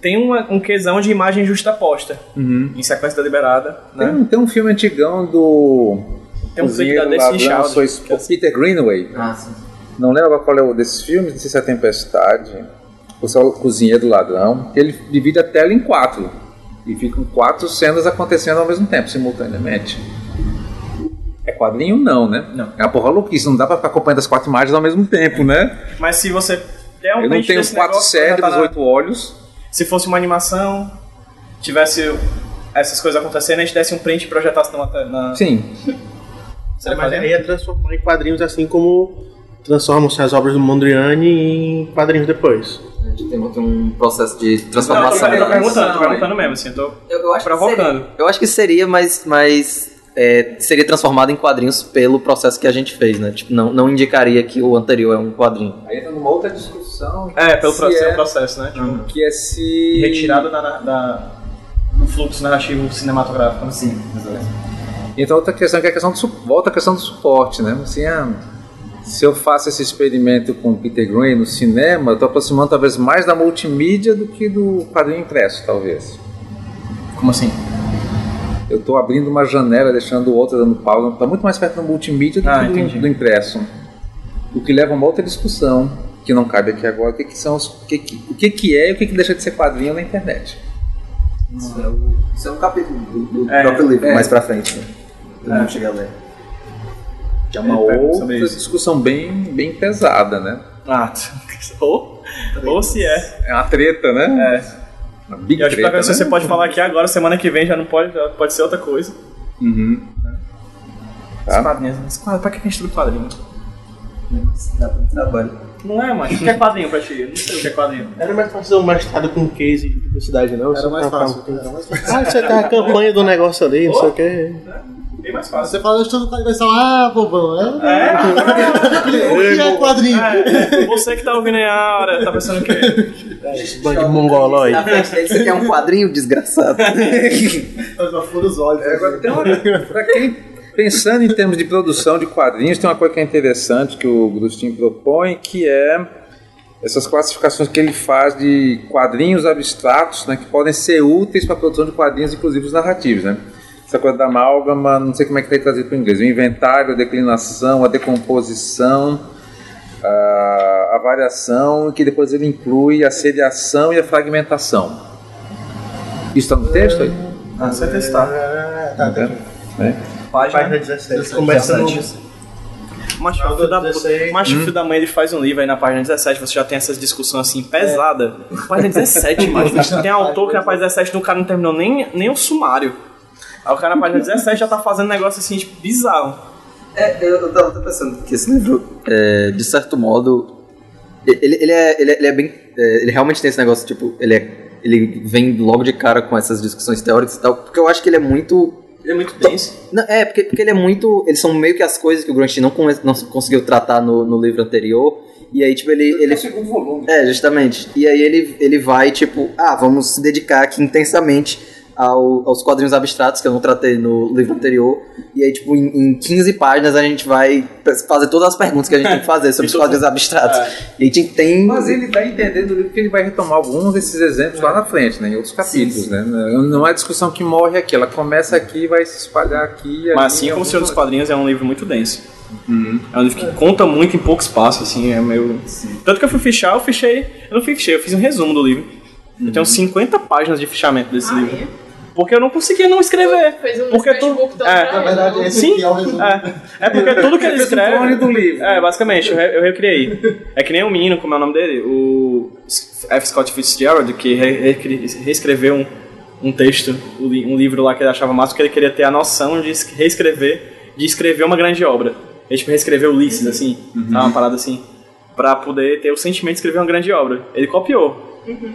tem uma, um quesão de imagem justaposta, Uhum. em sequência deliberada, Tem, né? um- tem um filme antigão do Tem um vídeo da Destiny Child, é- Peter Greenaway. Ah, sim. Não lembro qual é o desses filmes, não sei se é a Tempestade, ou se é o Cozinheiro do Ladrão, que ele divide a tela em quatro. E ficam quatro cenas acontecendo ao mesmo tempo, simultaneamente. Quadrinho? Não, né? Não. É uma porra louquice, não dá pra ficar acompanhando as quatro imagens ao mesmo tempo, né? Mas se você der um Eu não tenho quatro negócio, cérebros, tá na- oito olhos. Se fosse uma animação, tivesse essas coisas acontecendo, a gente desse um print e projetasse te- na. Sim. Seria Mas mais aí é transformar em quadrinhos assim como transformam-se as obras do Mondrian em quadrinhos depois. A gente tem um processo de Não, eu tô, transformação. eu tô perguntando, tô perguntando mesmo, assim, eu tô Eu, eu acho que provocando. seria. Eu acho que seria, mas, mas é, seria transformado em quadrinhos pelo processo que a gente fez, né? Tipo, não, não indicaria que o anterior é um quadrinho. Aí entra numa outra discussão. É, pelo processo, é- processo, né? Tipo, Que é se. retirado da, da- do fluxo narrativo cinematográfico. né? Sim, exato. Então outra questão que é a questão do volta a questão do suporte, né? Assim, ah, se eu faço esse experimento com o Peter Green no cinema, eu estou aproximando talvez mais da multimídia do que do quadrinho impresso, talvez. Como assim? Eu estou abrindo uma janela, deixando outra dando pausa, está muito mais perto do multimídia do Ah, que do, do impresso. O que leva a uma outra discussão, que não cabe aqui agora, o que, que são os, o que, que- o que, que é e o que, que deixa de ser quadrinho na internet. Isso é, o- isso é um capítulo do, do É, próprio livro, é. mais pra frente. Né? Eu não cheguei a ler. Que é uma É, pergunta outra discussão bem, bem pesada, né? Ah, ou, ou se é. É uma treta, né? É. Big Eu acho que treta, né? você pode falar aqui agora, semana que vem já não pode, já pode ser outra coisa. Uhum. Os Tá. quadrinhos. Os quadrinhos. Pra que a gente estuda quadrinho? Dá pra trabalho. Não é, mas o que é quadrinho pra ti? Eu não sei o que é quadrinho. Era mais fácil um mestrado com case de publicidade, não? Era mais fácil. Era mais fácil. Ah, você tá a campanha do negócio ali, não sei o que. Bem mais fácil. Você fala estudo quadrinho, vai falar, ah, bobão, é? O que é quadrinho? É, você que tá ouvindo aí a hora, tá pensando o quê? Bando de. Na frente dele, você quer um quadrinho desgraçado. Só fura os olhos. É, agora tem uma, pra quem pensando em termos de produção de quadrinhos, tem uma coisa que é interessante que o Grustin propõe, que é essas classificações que ele faz de quadrinhos abstratos, né, que podem ser úteis para a produção de quadrinhos, inclusive os narrativos, né? Essa coisa da amálgama, não sei como é que está trazido para o inglês. O inventário, a declinação, a decomposição, a, a variação, que depois ele inclui a seriação e a fragmentação. Isso está no texto aí? Ah, você testar. É, tá, tá. É. Página 17. Começa no. Mas o filho da, 16. mas o filho da mãe ele faz um livro aí na página 17, você já tem essas discussões assim pesada. Página 17, mas tem autor que na página 17 o cara não terminou nem, nem o sumário. Aí o cara na página 17 já tá fazendo negócio assim, tipo, bizarro. É, eu, eu tava pensando que esse livro, é, de certo modo, ele, ele, é, ele, é, ele é bem. é, ele realmente tem esse negócio, tipo, ele, é, ele vem logo de cara com essas discussões teóricas e tal, porque eu acho que ele é muito. Ele é muito denso. Não, é, porque, porque ele é muito. Eles são meio que as coisas que o Gramsci não, não conseguiu tratar no, no livro anterior. E aí, tipo, ele. ele segundo volume. é, justamente. E aí ele, ele vai, tipo, ah, vamos se dedicar aqui intensamente ao- aos quadrinhos abstratos que eu não tratei no livro anterior. E aí, tipo, em, em 15 páginas a gente vai fazer todas as perguntas que a gente tem que fazer sobre os quadrinhos abstratos. E a gente tem. Mas ele dá a entender no livro que ele vai retomar alguns desses exemplos lá na frente, né, em outros capítulos. Né? Não é discussão que morre aqui, ela começa aqui e vai se espalhar aqui. Mas assim como o Senhor dos. Quadrinhos é um livro muito denso. É um livro que conta muito em pouco espaço, assim, é meio. Tanto que eu fui fichar, eu fichei. Eu não fichei, eu fiz um resumo do livro. Eu tenho 50 páginas de fichamento desse Ah, livro. é? Porque eu não conseguia não escrever. Fez um Porque tu- é, Na verdade, esse Sim, é o resumo. é. É porque tudo que ele um clone escreve. do livro. É, basicamente, eu, re- eu recriei. É que nem o menino, como é o nome dele? O F. Scott Fitzgerald, que reescreveu um, um texto, um li- um livro lá que ele achava massa, porque ele queria ter a noção de es- reescrever, de escrever uma grande obra. Ele, tipo, reescreveu Ulisses, assim, sabe, uma parada assim, pra poder ter o sentimento de escrever uma grande obra. Ele copiou.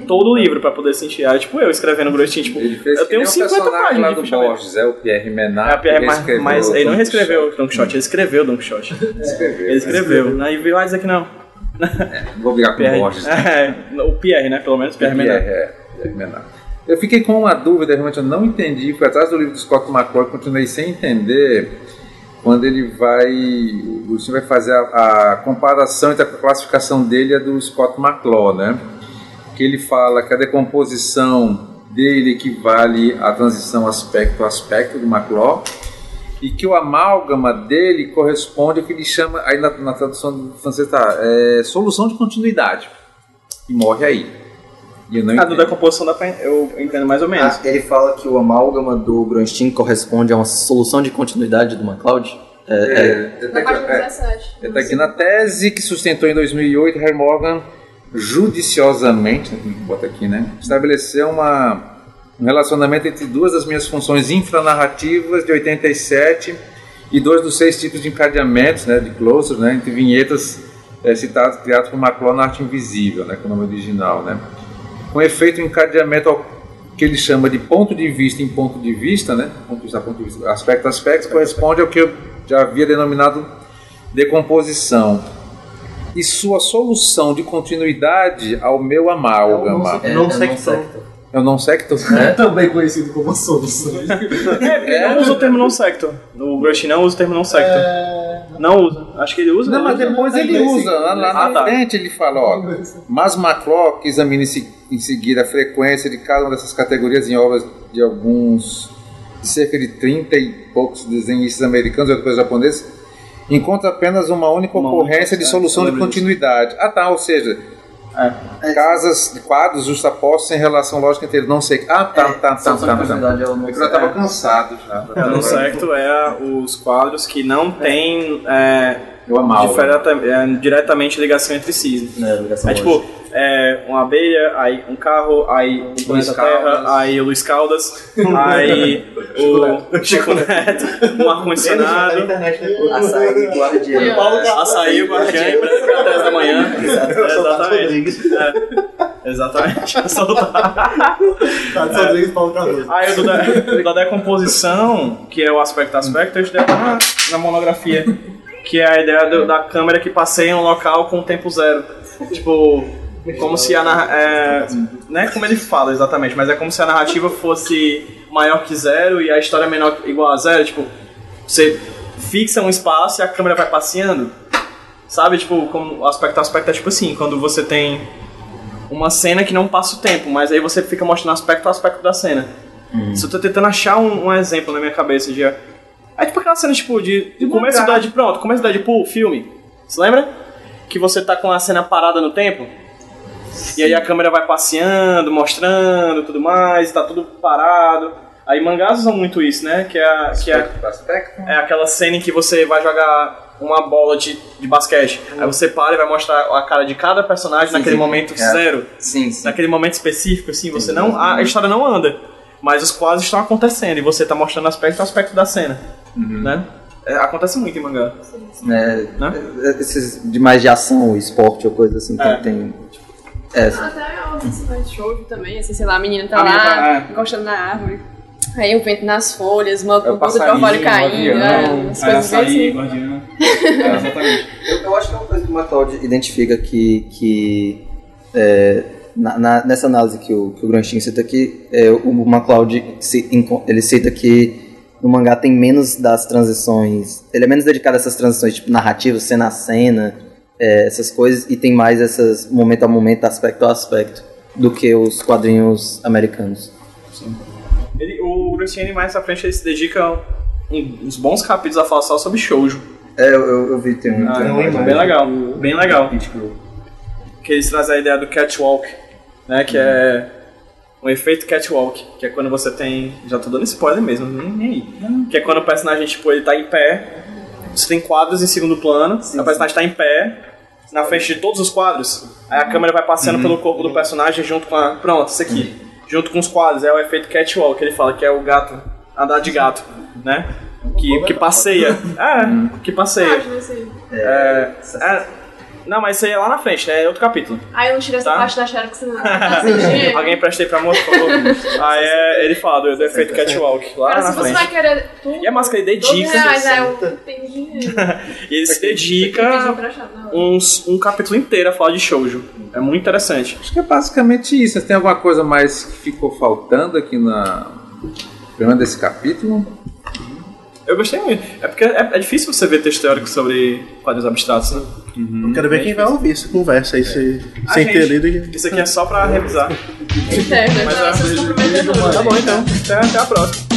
Todo o livro pra poder sentir. Aí, tipo, eu escrevendo grostinho, tipo, Ele fez eu tenho nem o 50 personagem lá páginas de fichamento. Borges, é o Pierre Menard. É, a Pierre, que mas, mas o ele não reescreveu. Don Quixote, ele escreveu Don Quixote. Escreveu. Ele escreveu. Aí veio lá dizer que não. Não vou brigar com o Pierre. Borges. É, o Pierre, né? Pelo menos Pierre Pierre, Menard. é, Pierre Menard. Eu fiquei com uma dúvida, realmente eu não entendi. Fui atrás do livro do Scott McCloy, continuei sem entender quando ele vai. O Agostinho vai fazer a, a comparação entre a classificação dele e a do Scott McClaw, né? Que ele fala que a decomposição dele equivale à transição aspecto a aspecto do McClaw e que o amálgama dele corresponde ao que ele chama, aí na, na tradução do francês tá, é, solução de continuidade. E morre aí. E eu não A do entendo. decomposição dá pra, eu entendo mais ou menos. Ah, ele fala que o amálgama do Gronstein corresponde a uma solução de continuidade do MacLeod. É, é, É, tá aqui, é, 17. é, tá aqui na tese que sustentou em 2008, Herr Morgan judiciosamente, bota aqui, né, estabeleceu uma, um relacionamento entre duas das minhas funções infranarrativas de 87 e dois dos seis tipos de encadeamentos, né, de closures, né, entre vinhetas é, citados, criados por McClaw na arte invisível, né, com o nome original, né, com efeito o encadeamento que ele chama de ponto de vista em ponto de vista, né, ponto de vista, ponto de vista, aspecto a aspecto, corresponde ao que eu já havia denominado decomposição e sua solução de continuidade ao meu amálgama. é, Não é sector. É o não sector? É também conhecido como solução. É, porque ele não usa o termo não sector. O Grushin não usa o termo não sector. É, Não usa. Acho que ele usa. Não, né? mas depois ele usa. Lá, lá Ah, na tá. frente ele fala, ó. Mas McClock examina em se- em seguida a frequência de cada uma dessas categorias em obras de alguns, de cerca de 30 e poucos desenhistas americanos e depois japoneses, encontra apenas uma única Uma ocorrência única, de é, solução eu de continuidade. Ah, tá, ou seja, casas, quadros justapostos em relação lógica entre eles. Não sei. Ah, tá, tá, tá, solução de tá. tá. continuidade é o não É eu já tava cansado já. É, não secto é os quadros que não têm é, Eu amava. é, diretamente ligação entre si. É, ligação É tipo, lógica. É uma abelha, aí um carro, aí o planeta Terra, aí o Luiz Caldas, aí o Chico Neto, um ar-condicionado, Açaí guardião. açaí, o guardiã, e é às 10 da manhã. Exatamente. É. Exatamente. Soltar. Tá. Aí o da, o da decomposição, que é o aspecto aspecto, a gente deu na, na monografia. Que é a ideia do- da câmera que passeia em um local com tempo zero. Tipo, como se a é, Não é como ele fala exatamente, mas é como se a narrativa fosse maior que zero e a história é menor igual a zero. Tipo, você fixa um espaço e a câmera vai passeando. Sabe, tipo, como o aspecto aspecto é tipo assim, quando você tem uma cena que não passa o tempo, mas aí você fica mostrando aspecto a aspecto da cena. Se eu tô tentando achar um, um exemplo na minha cabeça de. É tipo aquela cena, tipo, de, de começo da de pronto, começo da Deadpool, filme. Você lembra? Que você tá com a cena parada no tempo? E aí a câmera vai passeando, mostrando tudo mais, tá tudo parado. Aí mangás usam muito isso, né? Que é, a- que é, é aquela cena em que você vai jogar uma bola de, de basquete. Aí você para e vai mostrar a cara de cada personagem naquele sim. momento É. zero. Sim, sim. Naquele momento específico, assim, você não. A, a história não anda. Mas os quadros estão acontecendo e você tá mostrando aspecto a aspecto da cena. Né? É, acontece muito em mangá. É, Né? esses de mais de ação, esporte ou coisa assim, É. que tem. É, Até outros mais shoujo também, assim, sei lá, a menina tá A lá, tá- é. encostando na árvore. Aí o vento nas folhas, uma É o coisa pra passarinho, fora o caindo, né? Aí coisas bem açaí, assim. guardiã. É, exatamente. Eu, eu acho que é uma coisa que o MacLeod identifica que, que é, na, na- nessa análise que o, que o Granchin cita aqui, é, o MacLeod ele cita que no mangá tem menos das transições, ele é menos dedicado a essas transições tipo narrativas, cena a cena, é, essas coisas, e tem mais essas momento a momento, aspecto a aspecto, do que os quadrinhos americanos. Ele, o Graciane mais pra frente ele se dedica um- uns bons capítulos a falar só sobre shoujo. É, eu, eu, eu vi, tem um. Ah, tem um- bem legal, bem legal. Que eles trazem a ideia do catwalk, né? Que é um efeito catwalk, que é quando você tem. Já tô dando spoiler mesmo, nem, nem aí. Que é quando o personagem, tipo, ele tá em pé, você tem quadros em segundo plano, o personagem tá em pé, na frente de todos os quadros, aí a câmera vai passeando pelo corpo do personagem junto com a. Pronto, isso aqui. Junto com os quadros, é o efeito catwalk que ele fala, que é o gato, andar de gato, né? Que, que passeia. É, que passeia. Sei. É, é, não, mas isso aí é lá na frente, né? É outro capítulo. Aí eu não tirei essa Tá. parte da Xerox, você não tá. Alguém emprestei pra moça, por favor. Aí é, ele fala do, do efeito catwalk, lá Cara, na se você vai frente. querer tudo, E a máscara ele 12 dedica. reais, aí eu tenho dinheiro. E ele se dedica uns, um capítulo inteiro a falar de shoujo. É muito interessante. Acho que é basicamente isso. Tem alguma coisa mais que ficou faltando aqui na. Pelo menos desse capítulo? Eu gostei muito. É porque é, é difícil você ver texto teórico sobre quadrinhos abstratos, né? Eu quero ver quem vai ouvir essa conversa aí, se, A sem gente. ter lido. e- Isso aqui é só pra revisar. Interna, Mas então, é- vocês comprometem tudo. Tá bom então. Até, até a próxima.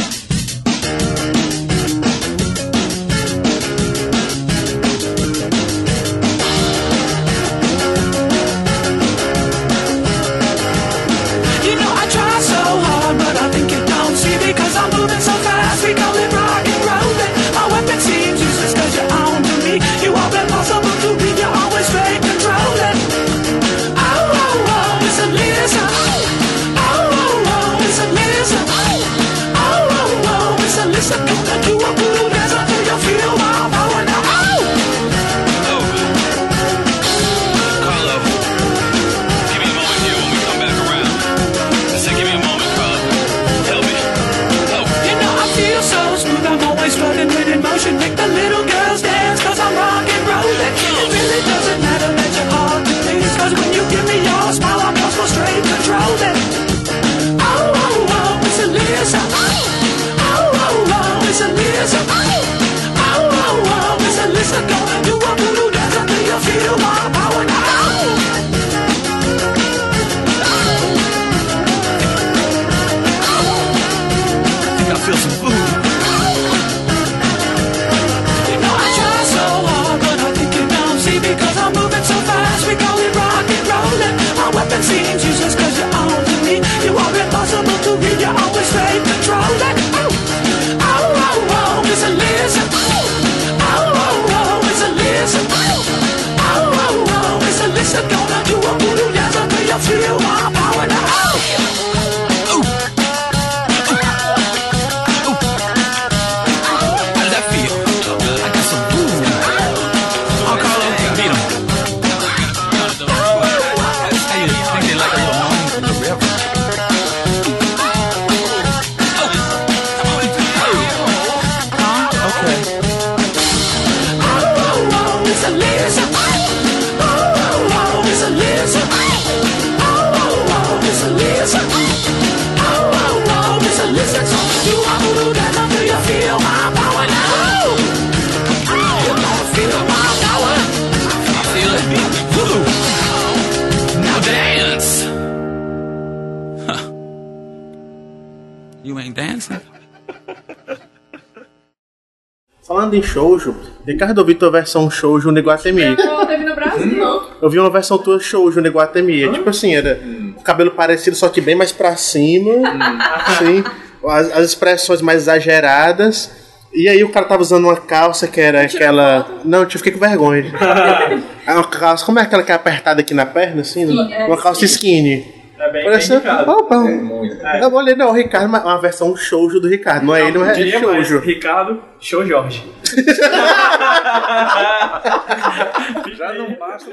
Ricardo, eu vi tua versão shoujo no Iguatemi. Não, teve no Brasil. Eu vi uma versão tua shoujo no Iguatemi. É tipo assim, era o cabelo parecido, só que bem mais pra cima. Assim, as, as expressões mais exageradas. E aí o cara tava usando uma calça que era aquela. Não, eu fiquei com vergonha. É uma calça, como é aquela que é apertada aqui na perna, assim? Sim, é, uma calça skinny. É bem, Parece. bem indicado. Opa, É. Eu olhei, não, o Ricardo, mas uma versão shoujo do Ricardo. Não é ele, mas é Diria mais, shoujo. Ricardo, show Jorge. Já não basta.